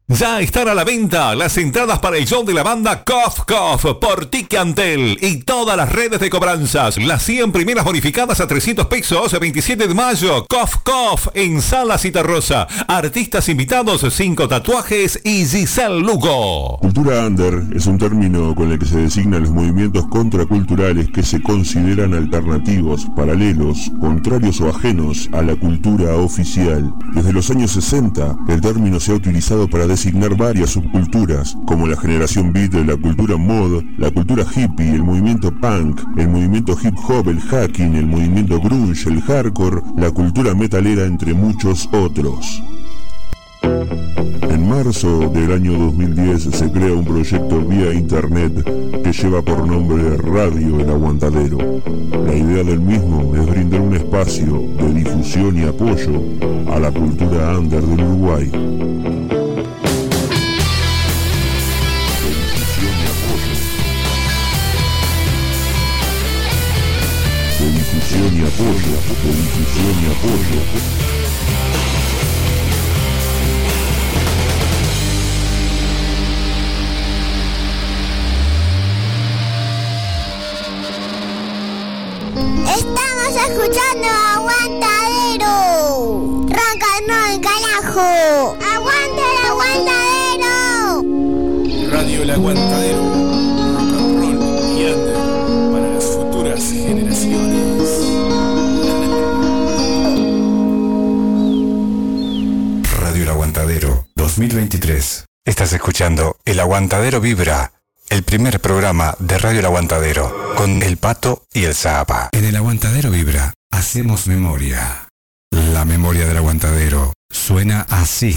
Ya están a la venta las entradas para el show de la banda Cough Cough por Ticantel y todas las redes de cobranzas. Las 100 primeras bonificadas a 300 pesos, 27 de mayo. Cough Cough en Sala Citarrosa. Artistas invitados, 5 tatuajes y Giselle Lugo. Cultura under es un término con el que se designan los movimientos contraculturales que se consideran alternativos, paralelos, contrarios o ajenos a la cultura oficial. Desde los años 60, el término se ha utilizado para designar varias subculturas, como la generación beat, la cultura mod, la cultura hippie, el movimiento punk, el movimiento hip hop, el hacking, el movimiento grunge, el hardcore, la cultura metalera, entre muchos otros. En marzo del año 2010 se crea un proyecto vía internet que lleva por nombre Radio El Aguantadero. La idea del mismo es brindar un espacio de difusión y apoyo a la cultura under del Uruguay. De difusión y apoyo, de difusión y apoyo. Estamos escuchando Aguantadero. Ronca no el carajo. Aguanta el aguantadero. Radio El Aguantadero. Aguantadero 2023. Estás escuchando El Aguantadero Vibra, el primer programa de Radio El Aguantadero, con El Pato y el Zapa. En El Aguantadero Vibra, hacemos memoria. La memoria del Aguantadero suena así.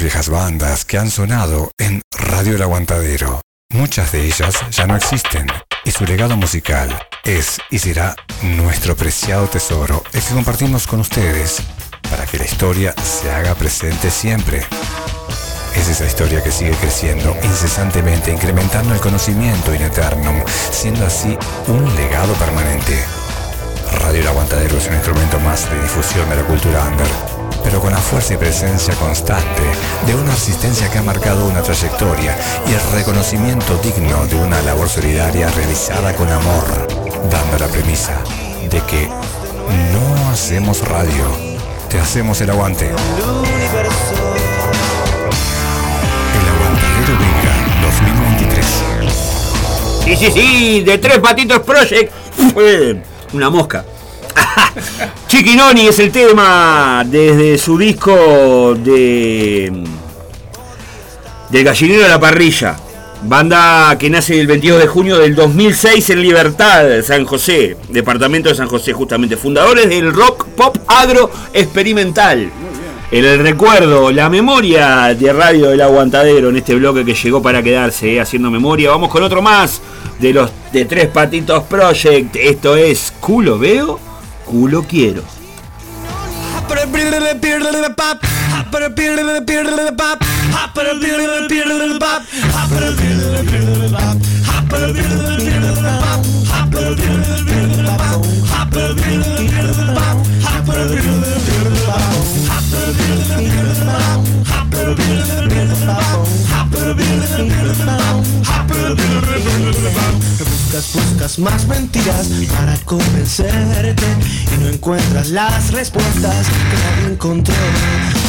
Viejas bandas que han sonado en Radio El Aguantadero. Muchas de ellas ya no existen y su legado musical es y será nuestro preciado tesoro, el que compartimos con ustedes para que la historia se haga presente siempre. Es esa historia que sigue creciendo incesantemente, incrementando el conocimiento in eternum, siendo así un legado permanente. Radio El Aguantadero es un instrumento más de difusión de la cultura under, pero con la fuerza y presencia constante de una asistencia que ha marcado una trayectoria y el reconocimiento digno de una labor solidaria realizada con amor, dando la premisa de que no hacemos radio, te hacemos el aguante. El Aguantadero Vibra 2023. Sí, sí, sí, de Tres Patitos Project. Una mosca. Chiquinoni es el tema desde su disco de. Del gallinero de la parrilla. Banda que nace el 22 de junio del 2006 en Libertad, San José, departamento de San José justamente. Fundadores del rock pop agro experimental. En el recuerdo, la memoria de Radio del Aguantadero en este bloque que llegó para quedarse, eh, haciendo memoria. Vamos con otro más de los de Tres Patitos Project. Esto es Culo Veo, Culo Quiero. Buscas, buscas más mentiras para convencerte y no encuentras las respuestas que nadie encontró.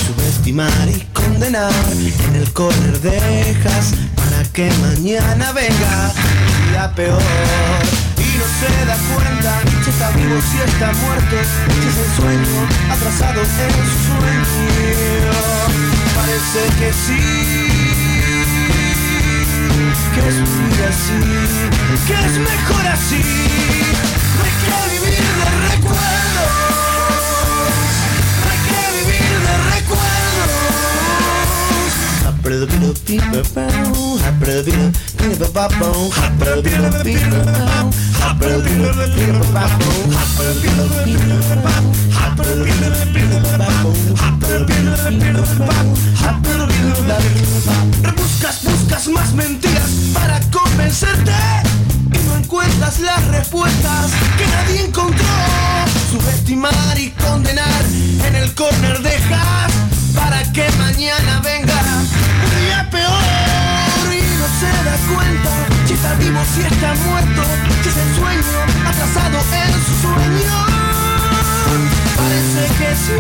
Subestimar y condenar en el corner dejas para que mañana venga un peor. Y no se da cuenta si está vivo, si está muerto, si es el sueño atrasado en su sueño. Parece que sí que es así, que es mejor así. No vivir de recuerdos, no vivir de Rebuscas, buscas más mentiras para convencerte y no encuentras las respuestas que nadie encontró. Subestimar y condenar en el corner dejas si está muerto, si es el sueño atrasado en su sueño. Parece que sí,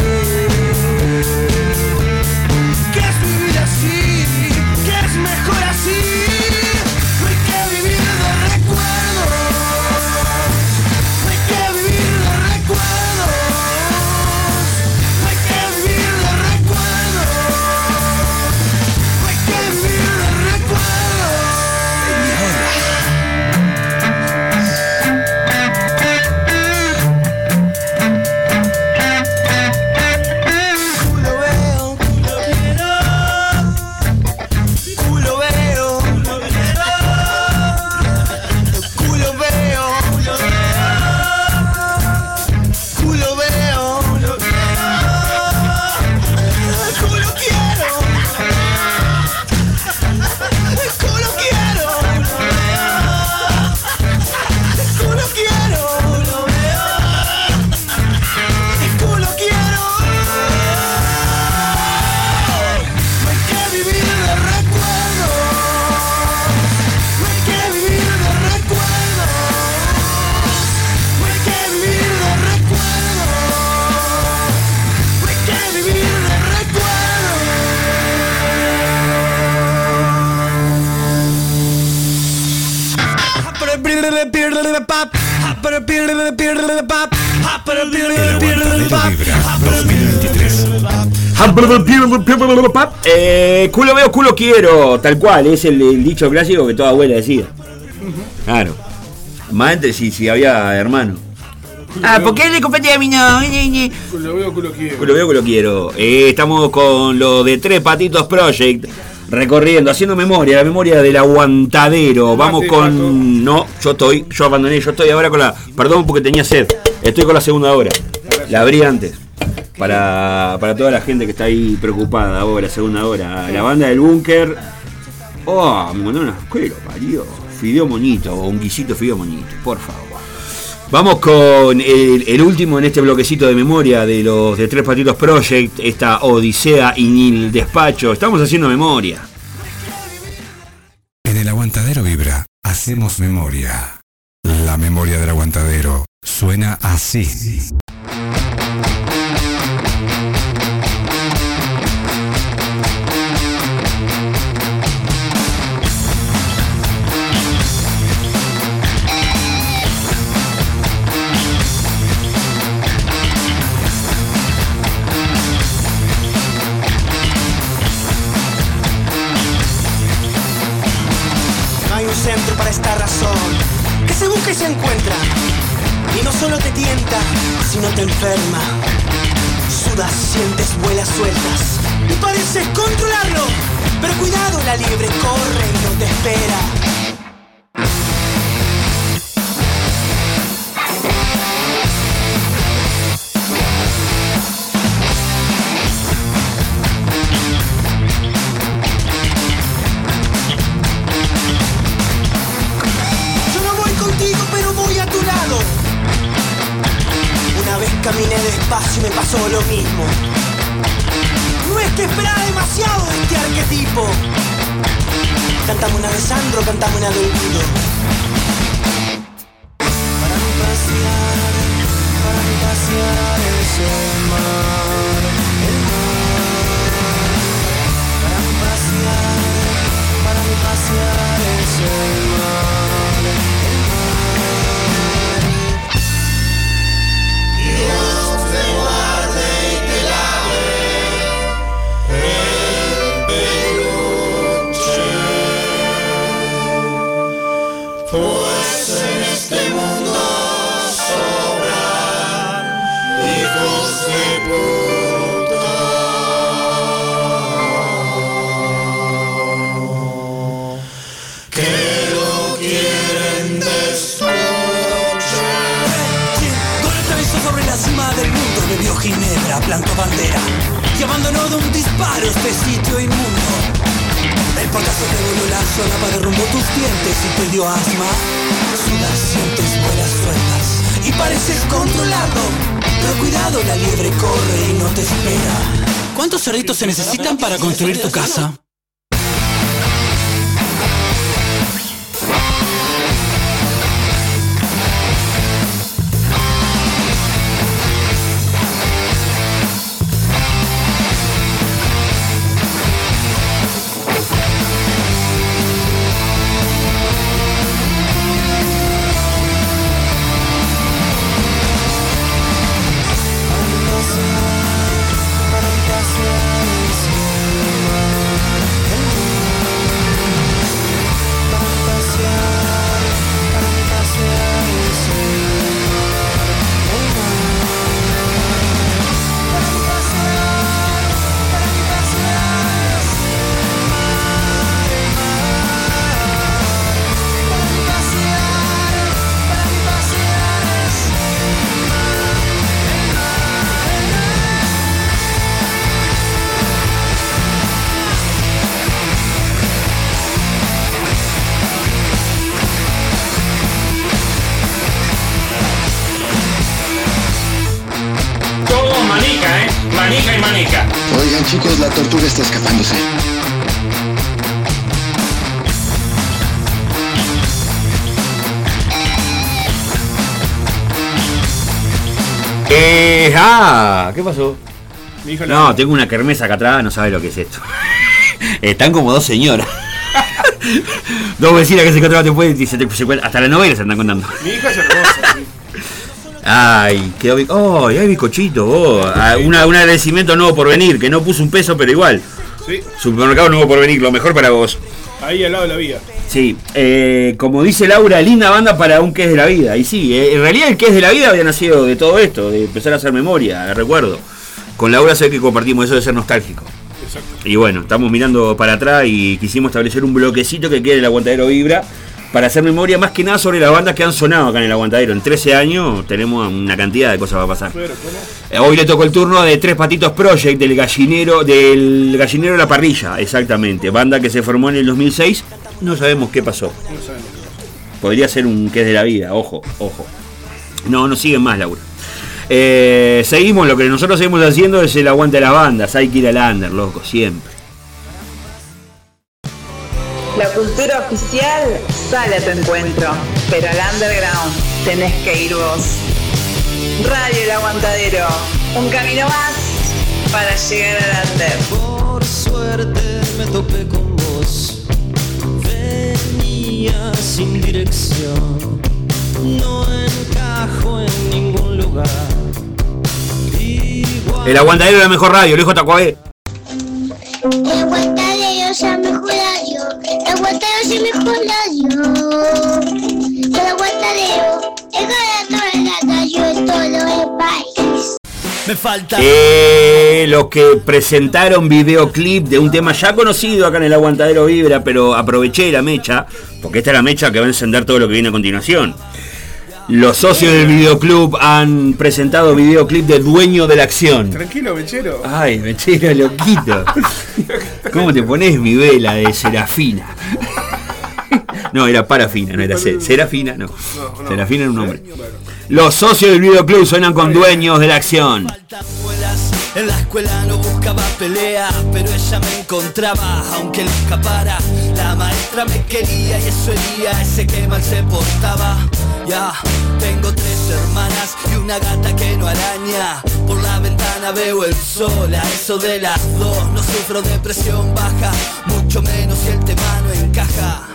Eh, culo veo, culo quiero, tal cual, es el, el dicho clásico que toda abuela decía. Claro. Más antes si, si había hermano. Ah, ¿por qué le competé a mí no? Culo veo, culo quiero. Culo veo, culo quiero. Eh, estamos con lo de Tres Patitos Project. Recorriendo, haciendo memoria, la memoria del aguantadero. Vamos con. No, yo estoy, yo abandoné, yo estoy ahora con la. Perdón porque tenía sed. Estoy con la segunda hora. La abrí antes. Para, para toda la gente que está ahí preocupada ahora, segunda hora. La banda del búnker. Oh, me mandó una escuela, parió. Fideo moñito, o un guisito fideo moñito, por favor. Vamos con el, último en este bloquecito de memoria de los de Tres Patitos Project, esta Odisea y el Despacho. Estamos haciendo memoria. En el aguantadero vibra, hacemos memoria. La memoria del aguantadero suena así. Solo te tienta, sino te enferma. Sudas, sientes, vuelas sueltas y pareces controlarlo. Pero cuidado, la liebre corre y no te espera. Lo mismo. No es que esperaba demasiado de este arquetipo. Cantame una de Sandro, cantame una de Olvido. Construir tu casa? Escapándose. Eh, ah, ¿qué pasó? No, tengo una kermesa acá atrás, no sabe lo que es esto. Están como dos señoras. dos vecinas que se encontraban después y se te- se hasta la novela se están contando. Mi hija es hermosa. sí. Ay, quedó Oh, hay bizcochito, vos. Ah, una- un agradecimiento nuevo por venir, que no puso un peso, pero igual. Sí, Supermercado nuevo por venir, lo mejor para vos. ahí al lado de la vía. Sí, eh, como dice Laura, linda banda para un que es de la vida. Y sí, eh, en realidad el que es de la vida había nacido de todo esto, de empezar a hacer memoria, de recuerdo. Con Laura sé que compartimos eso de ser nostálgico. Exacto. Y bueno, estamos mirando para atrás y quisimos establecer un bloquecito que quede el aguantadero Vibra para hacer memoria más que nada sobre las bandas que han sonado acá en el aguantadero. En 13 años tenemos una cantidad de cosas va a pasar. Eh, Hoy le tocó el turno de Tres Patitos Project del gallinero del gallinero de la parrilla, exactamente. Banda que se formó en el 2006. No sabemos qué pasó. No sabemos. Podría ser un que es de la vida, ojo, ojo. No, no siguen más, Laura. Eh, seguimos, lo que nosotros seguimos haciendo es el aguante de las bandas. Hay que ir al under, loco, siempre. La cultura oficial sale a tu encuentro, pero al underground tenés que ir vos. Radio El Aguantadero, un camino más para llegar al under. Por suerte me topé con vos. Venía sin dirección. No encajo en ningún lugar. El aguantadero de la mejor radio, el JQB. El aguantadero es el mejor radio el aguantadero se me jodió. El aguantadero, todo el país. Me falta. Los que presentaron videoclip de un tema ya conocido acá en el Aguantadero Vibra, pero aproveché la mecha, porque esta es la mecha que va a encender todo lo que viene a continuación. Los socios del videoclub han presentado videoclip de Dueño de la Acción. Tranquilo, mechero. Ay, mechero loquito. ¿Cómo te pones mi vela de Serafina? No, era Parafina, no era Se- Serafina, no. Serafina era un hombre. Los socios del videoclub suenan con Dueños de la Acción. muelas. En la escuela no buscaba pelea, pero ella me encontraba, aunque le escapara. La maestra me quería y eso hería ese que mal se portaba. Ya, tengo tres hermanas y una gata que no araña. Por la ventana veo el sol, a eso de las dos. No sufro depresión baja, mucho menos si el tema no encaja.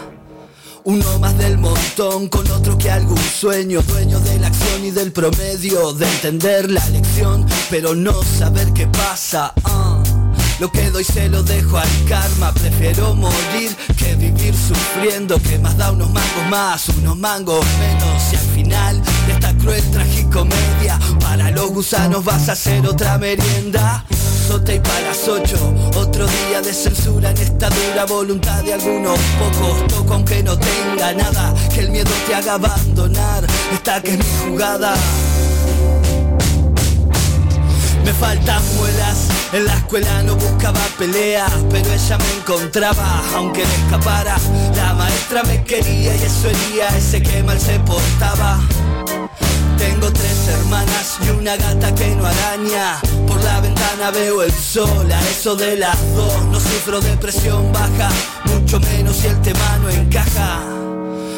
Uno más del montón con otro que algún sueño Dueño de la acción y del promedio De entender la lección pero no saber qué pasa ah. Lo que doy se lo dejo al karma. Prefiero morir que vivir sufriendo. Que más da unos mangos más, unos mangos menos. Y al final de esta cruel tragicomedia Para los gusanos vas a hacer otra merienda. Y para las ocho Otro día de censura en esta dura voluntad de algunos pocos. Toco aunque no tenga nada Que el miedo te haga abandonar. Esta que es mi jugada me faltan muelas, en la escuela no buscaba pelea, pero ella me encontraba, aunque le escapara. La maestra me quería y eso hería ese que mal se portaba. Tengo tres hermanas y una gata que no araña. Por la ventana veo el sol, a eso de las dos. No sufro depresión baja, mucho menos si el tema no encaja.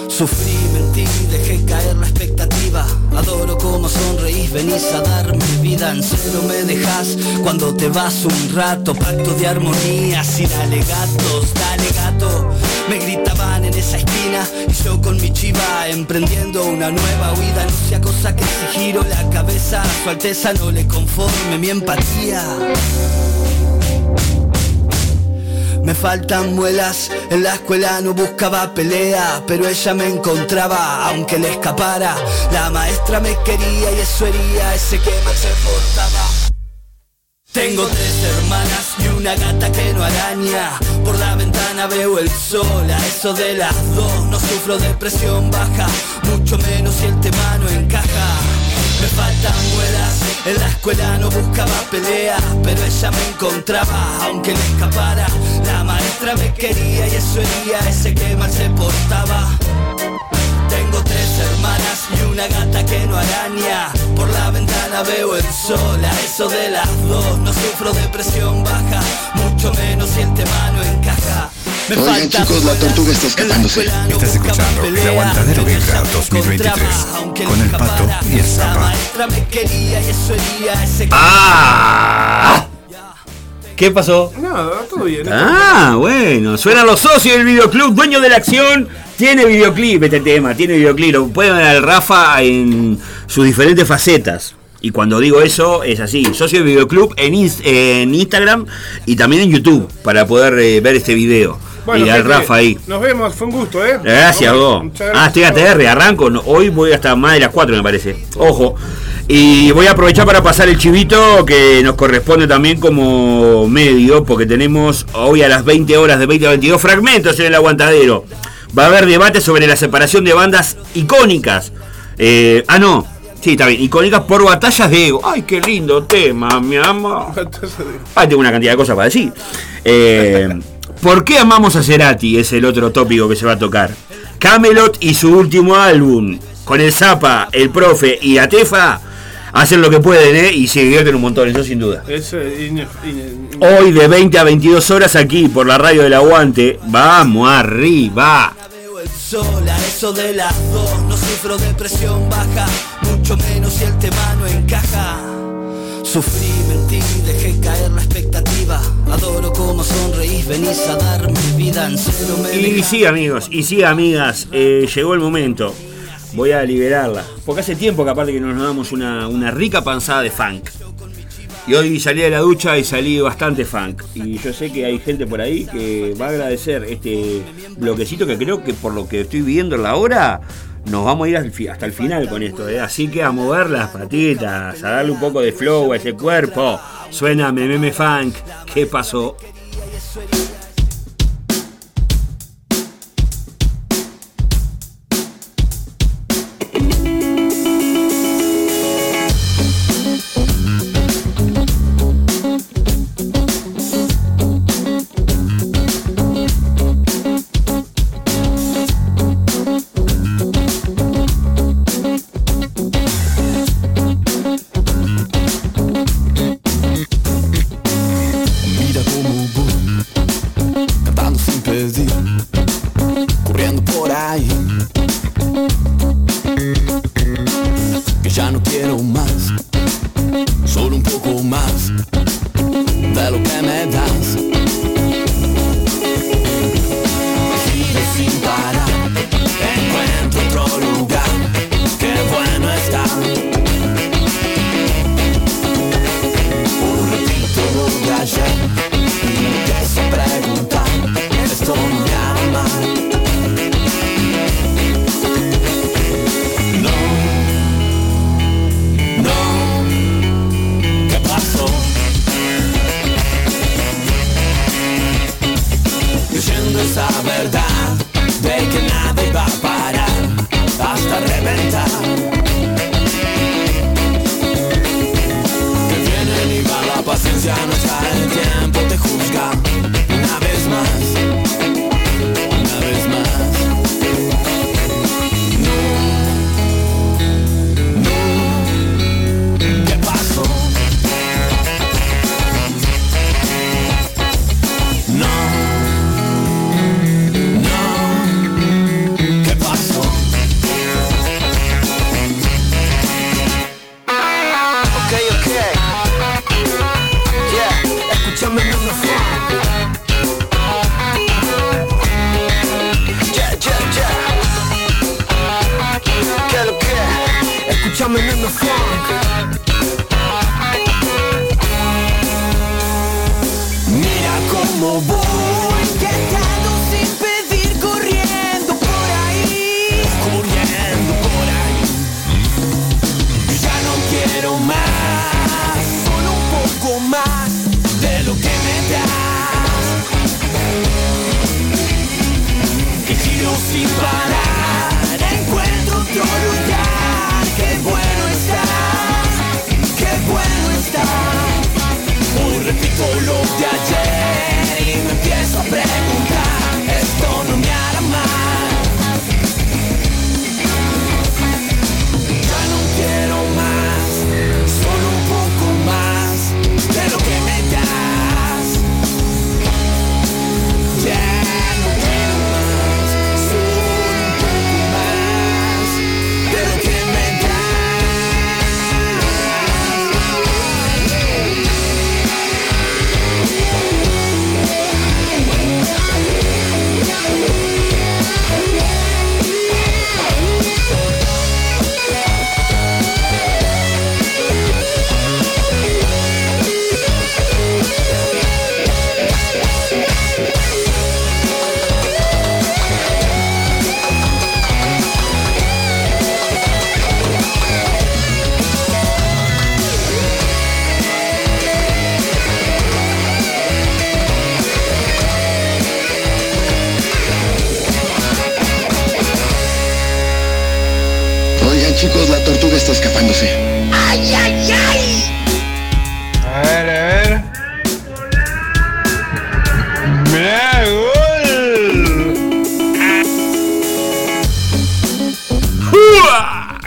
Sufrí, dejé caer la expectativa. Adoro como sonreís, venís a darme vida. En cero me dejas cuando te vas un rato. Pacto de armonía, sin alegatos, dale gato. Me gritaban en esa esquina y yo con mi chiva emprendiendo una nueva huida. No sea cosa que si giro la cabeza, a su alteza no le conforme mi empatía. Me faltan muelas, en la escuela no buscaba pelea, pero ella me encontraba, aunque le escapara. La maestra me quería y eso hería ese que mal se portaba. Tengo tres hermanas y una gata que no araña. Por la ventana veo el sol, a eso de las dos. No sufro depresión baja, mucho menos si el tema no encaja. Me faltan muelas, en la escuela no buscaba pelea, pero ella me encontraba, aunque le escapara. La maestra me quería y eso hería ese que mal se portaba. Tengo tres hermanas y una gata que no araña. Por la ventana veo el sol, a eso de las dos. No sufro depresión baja, mucho menos si el tema no encaja. Me Oigan faltan chicos, la tortuga está escapándose. Estás escuchando El Aguantadero Vibra 2023 con el Pato y el Zapa. ¡Ah! ¿Qué pasó? Nada, todo bien. Ah, bueno, suenan los socios del videoclub, dueño de la acción. Tiene videoclip este tema, tiene videoclip. Lo pueden ver al Rafa en sus diferentes facetas. Y cuando digo eso, es así. Socio del videoclub en, en Instagram y también en YouTube para poder eh, ver este video. Y al Rafa ahí. Nos vemos, fue un gusto, ¿eh? Gracias. Muchas Ah, estoy ATR, arranco. no, hoy voy hasta más de las 4, me parece. Ojo. Y voy a aprovechar para pasar el chivito que nos corresponde también como medio, porque tenemos hoy a las 20 horas de 20 a 22 fragmentos en el aguantadero. Va a haber debate sobre la separación de bandas icónicas. Eh, ah, no. Sí, está bien. Icónicas por batallas de ego. Ay, qué lindo tema, mi amor. Ah, tengo una cantidad de cosas para decir. Eh, ¿Por qué amamos a Cerati? Es el otro tópico que se va a tocar. Camelot y su último álbum. Con el Zapa, el Profe y la Tefa. Hacen lo que pueden, ¿eh? Y se divierten un montón, eso sin duda. Es, eh, Hoy de 20 a 22 horas aquí por la radio del Aguante. Vamos arriba. veo el sol, a eso de las dos. No sufro depresión baja, mucho menos si el tema no encaja. Sufrí, mentí, dejé caer la Adoro como sonreís, venís a darme vida en cero me Y sí, amigos, y sí, amigas, eh, llegó el momento. Voy a liberarla. Porque hace tiempo que aparte que nos damos una, una rica panzada de funk. Y hoy salí de la ducha y salí bastante funk. Y yo sé que hay gente por ahí que va a agradecer este bloquecito que creo que por lo que estoy viendo en la hora nos vamos a ir hasta el final con esto, ¿eh? así que a mover las patitas, a darle un poco de flow a ese cuerpo. Suena Meme Funk, ¿qué pasó? ¡Ay, ay, ay! A ver, a ver. ¡Mirá, gol!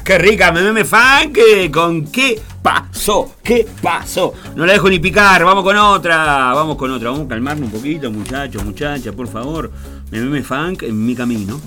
¡Qué rica, meme funk! ¿Con qué pasó? ¿Qué pasó? No la dejo ni picar, vamos con otra, vamos con otra, vamos a calmarnos un poquito, muchachos, muchachas, por favor. Meme funk en mi camino.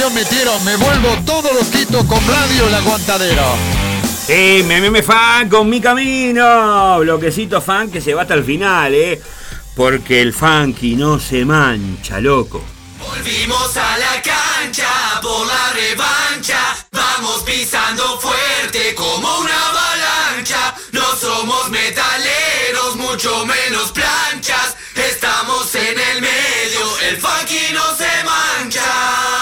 canción metieron? Me vuelvo todos los quitos con Radio El Aguantadero. Sí, me meme fan con mi camino. Bloquecito fan que se va hasta el final, ¿eh? Porque el funky no se mancha, loco. Volvimos a la cancha por la revancha. Vamos pisando fuerte como una avalancha. No somos metaleros, mucho menos planchas. Estamos en el medio, el funky no se mancha.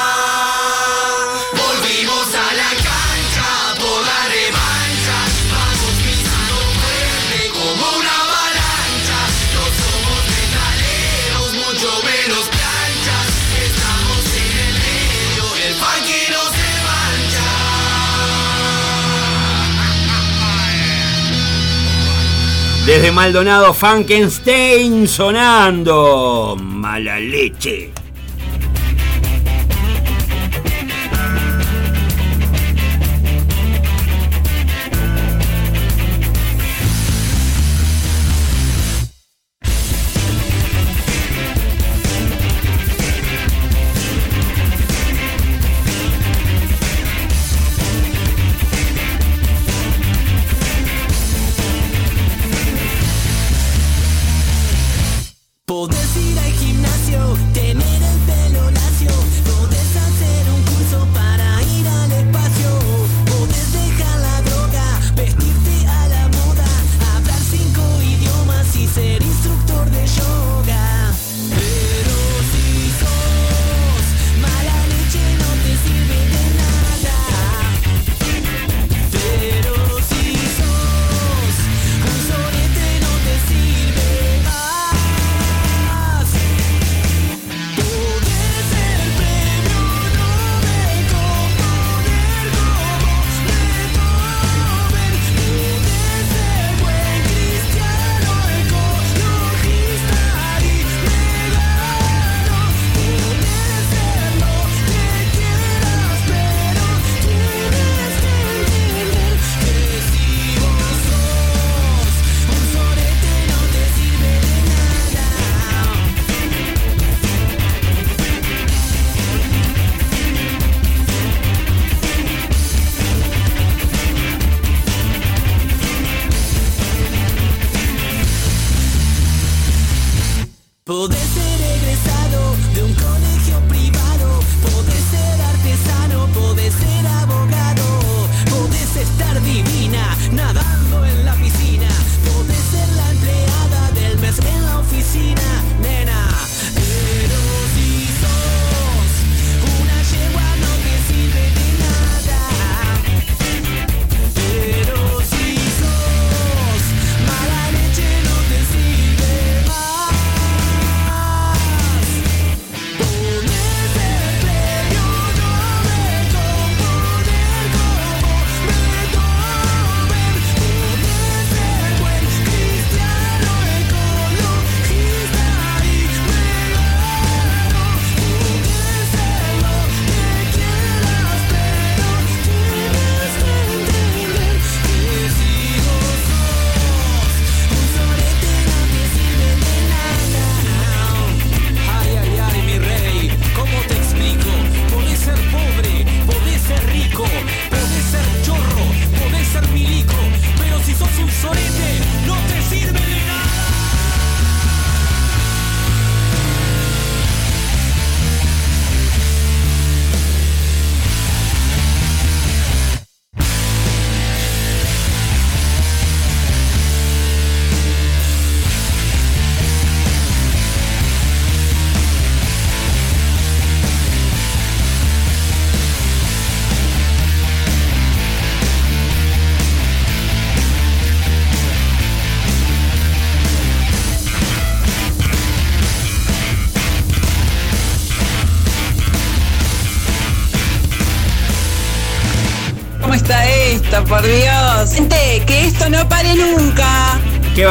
desde Maldonado Frankenstein sonando.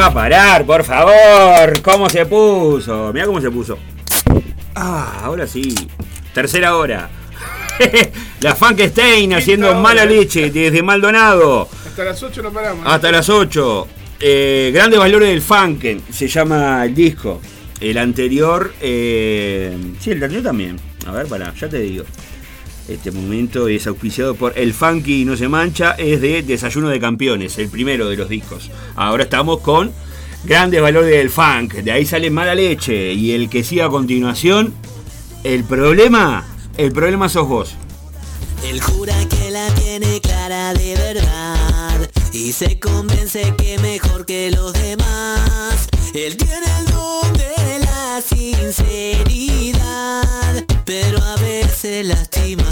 A parar, por favor? ¿Cómo se puso? Mira cómo se puso. Ah, ahora sí. Tercera hora. La Frankenstein haciendo hora. mala leche desde Maldonado Hasta las 8 no paramos. ¿no? hasta las 8. Eh, grandes valores del Funken se llama el disco. El anterior. eh, sí, el anterior también. A ver, para, ya te digo. Este momento es auspiciado por El Funky No Se Mancha, es de Desayuno de Campeones, el primero de los discos. Ahora estamos con Grandes Valores del Funk, de ahí sale Mala Leche, y el que sigue a continuación, el problema, el problema sos vos. Él jura que la tiene clara de verdad y se convence que mejor que los demás. Él tiene el don de la sinceridad, pero a veces lastima.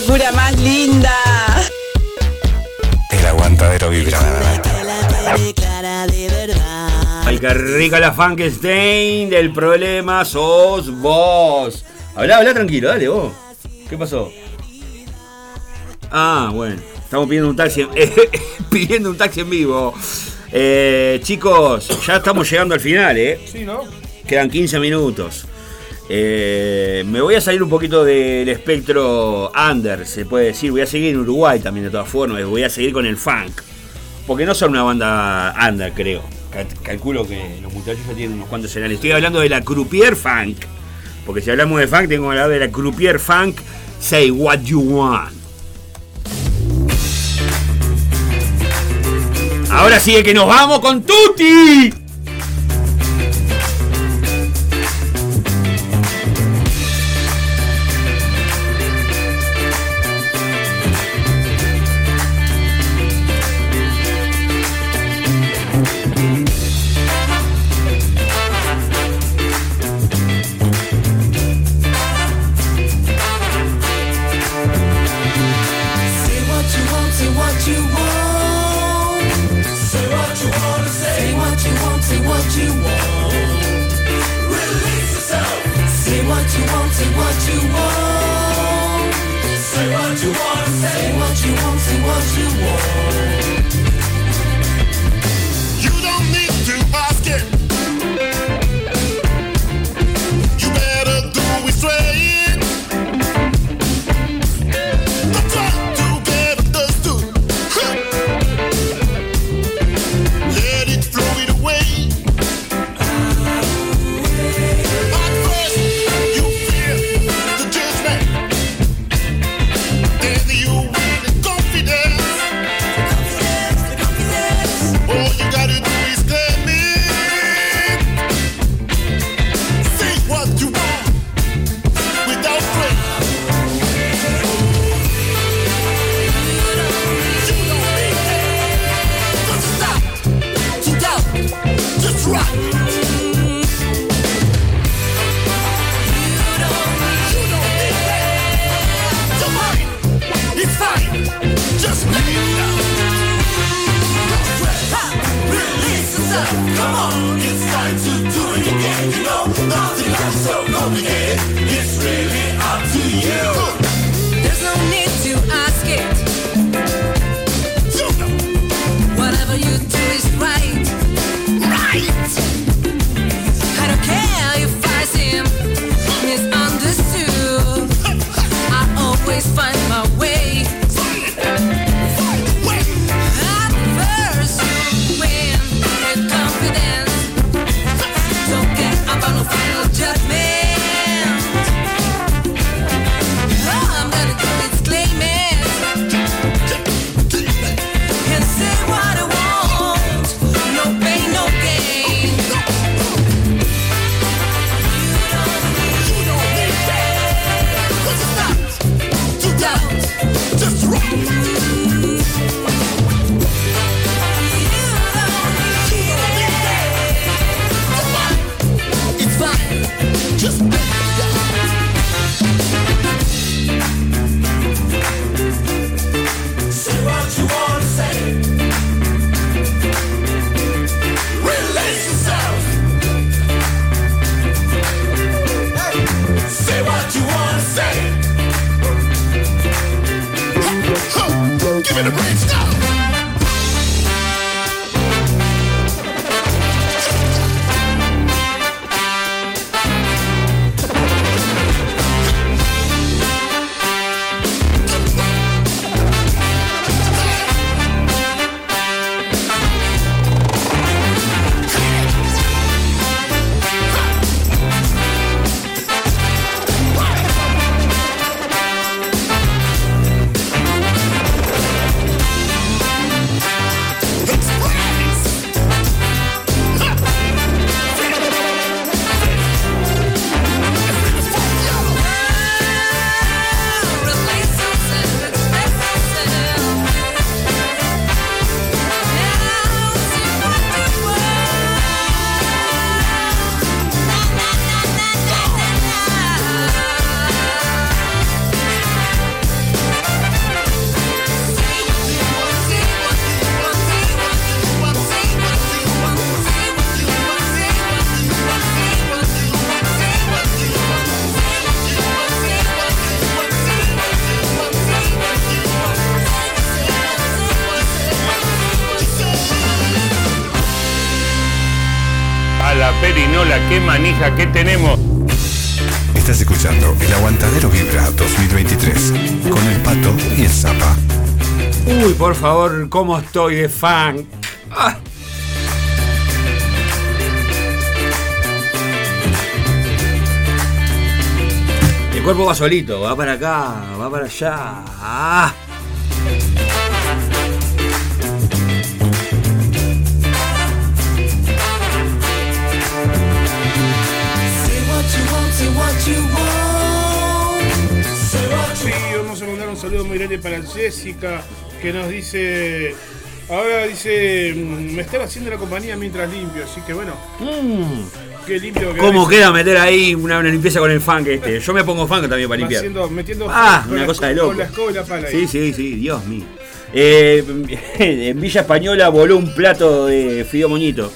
Locura más linda! El aguantadero vibra. Ay, qué rica la Frankenstein del problema sos vos. Habla, habla tranquilo, dale vos. ¿Qué pasó? Ah, bueno. Estamos pidiendo un taxi, en- pidiendo un taxi en vivo. Eh, chicos, ya estamos llegando al final, ¿eh? Sí, ¿no? Quedan 15 minutos. Eh, me voy a salir un poquito del espectro under, se puede decir. Voy a seguir en Uruguay también, de todas formas. Voy a seguir con el funk. Porque no son una banda under, creo. Cal- Calculo que los muchachos ya tienen unos cuantos escenarios. Estoy hablando de la croupier funk. Porque si hablamos de funk, tengo que hablar de la croupier funk. Say what you want. Ahora sí que nos vamos con Tutti. Manija que tenemos. Estás escuchando El Aguantadero Vibra 2023 con el Pato y el Zapa. Uy, por favor, ¿cómo estoy de fan? Ah. El cuerpo va solito, va para acá, va para allá. Ah. Saludo muy grande para Jessica, que nos dice. Ahora dice, mm, me están haciendo la compañía mientras limpio, así que bueno. Qué limpio que Mm. ¿Cómo queda meter ahí una, una limpieza con el funk este? Yo me pongo funk también para limpiar. Haciendo- metiendo Ah, con una la- cosa de Con loco. la escoba y la pala ahí. Sí, sí, sí, Dios mío. Eh, en Villa Española voló un plato de fideo moñito.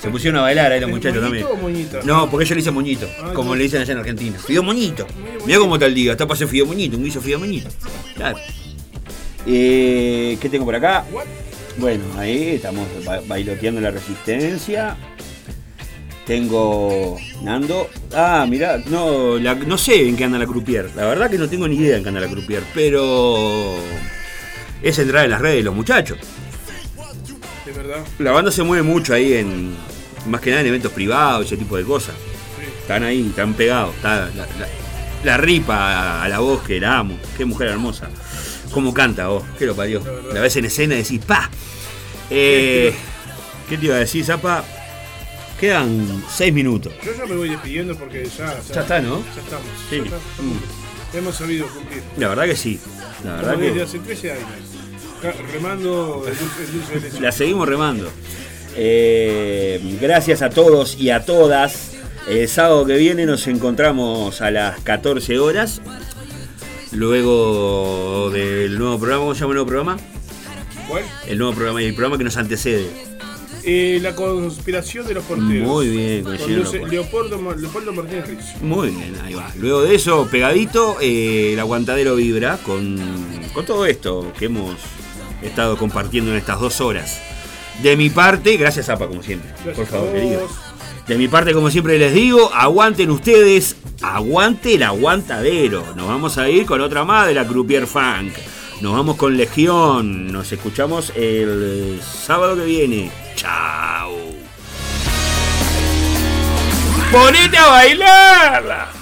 Se pusieron a bailar ahí los ¿Es muchachos también. o moñito? No, porque yo le hice moñito, Ah, como no. le dicen allá en Argentina. Fideo moñito. Mira cómo el día, está para hacer fideo moñito, un guiso fideo moñito. Claro. Eh, ¿Qué tengo por acá? Bueno, ahí estamos ba- bailoteando la resistencia. Tengo Nando. Ah, mirá, no, la- no sé en qué anda la Croupier. La verdad que no tengo ni idea en qué anda la Croupier, pero es entrar en las redes de los muchachos. De verdad. La banda se mueve mucho ahí en. Más que nada en eventos privados, ese tipo de cosas. Están ahí, están pegados. Está la, la- la ripa a la voz que la amo. Qué mujer hermosa. Cómo canta vos, qué lo parió. La ves en escena y decís, ¡pa! Eh, ¿Qué te iba a decir, Zapa? Quedan seis minutos. Yo ya me voy despidiendo porque ya. Ya está, ¿no? Ya estamos. Sí. ya estamos. Hemos sabido cumplir. La verdad que sí. La verdad Como desde que hace 13 años. Remando el dulce, el dulce de leche. la seguimos remando. Eh, gracias a todos y a todas. El sábado que viene nos encontramos a las 14 horas. Luego del nuevo programa, ¿cómo se llama el nuevo programa? ¿Cuál? El nuevo programa y el programa que nos antecede. Eh, la conspiración de los porteros. Muy bien, Leopoldo, Ma- Leopoldo Martínez Rizzo. Muy bien, ahí va. Luego de eso, pegadito, eh, el aguantadero vibra con, con todo esto que hemos estado compartiendo en estas dos horas. De mi parte, gracias Apa, como siempre. Gracias por favor, querido. De mi parte, como siempre les digo, aguanten ustedes, aguante el aguantadero. Nos vamos a ir con otra más de la Croupier Funk. Nos vamos con Legión. Nos escuchamos el sábado que viene. Chao. ¡Ponete a bailar!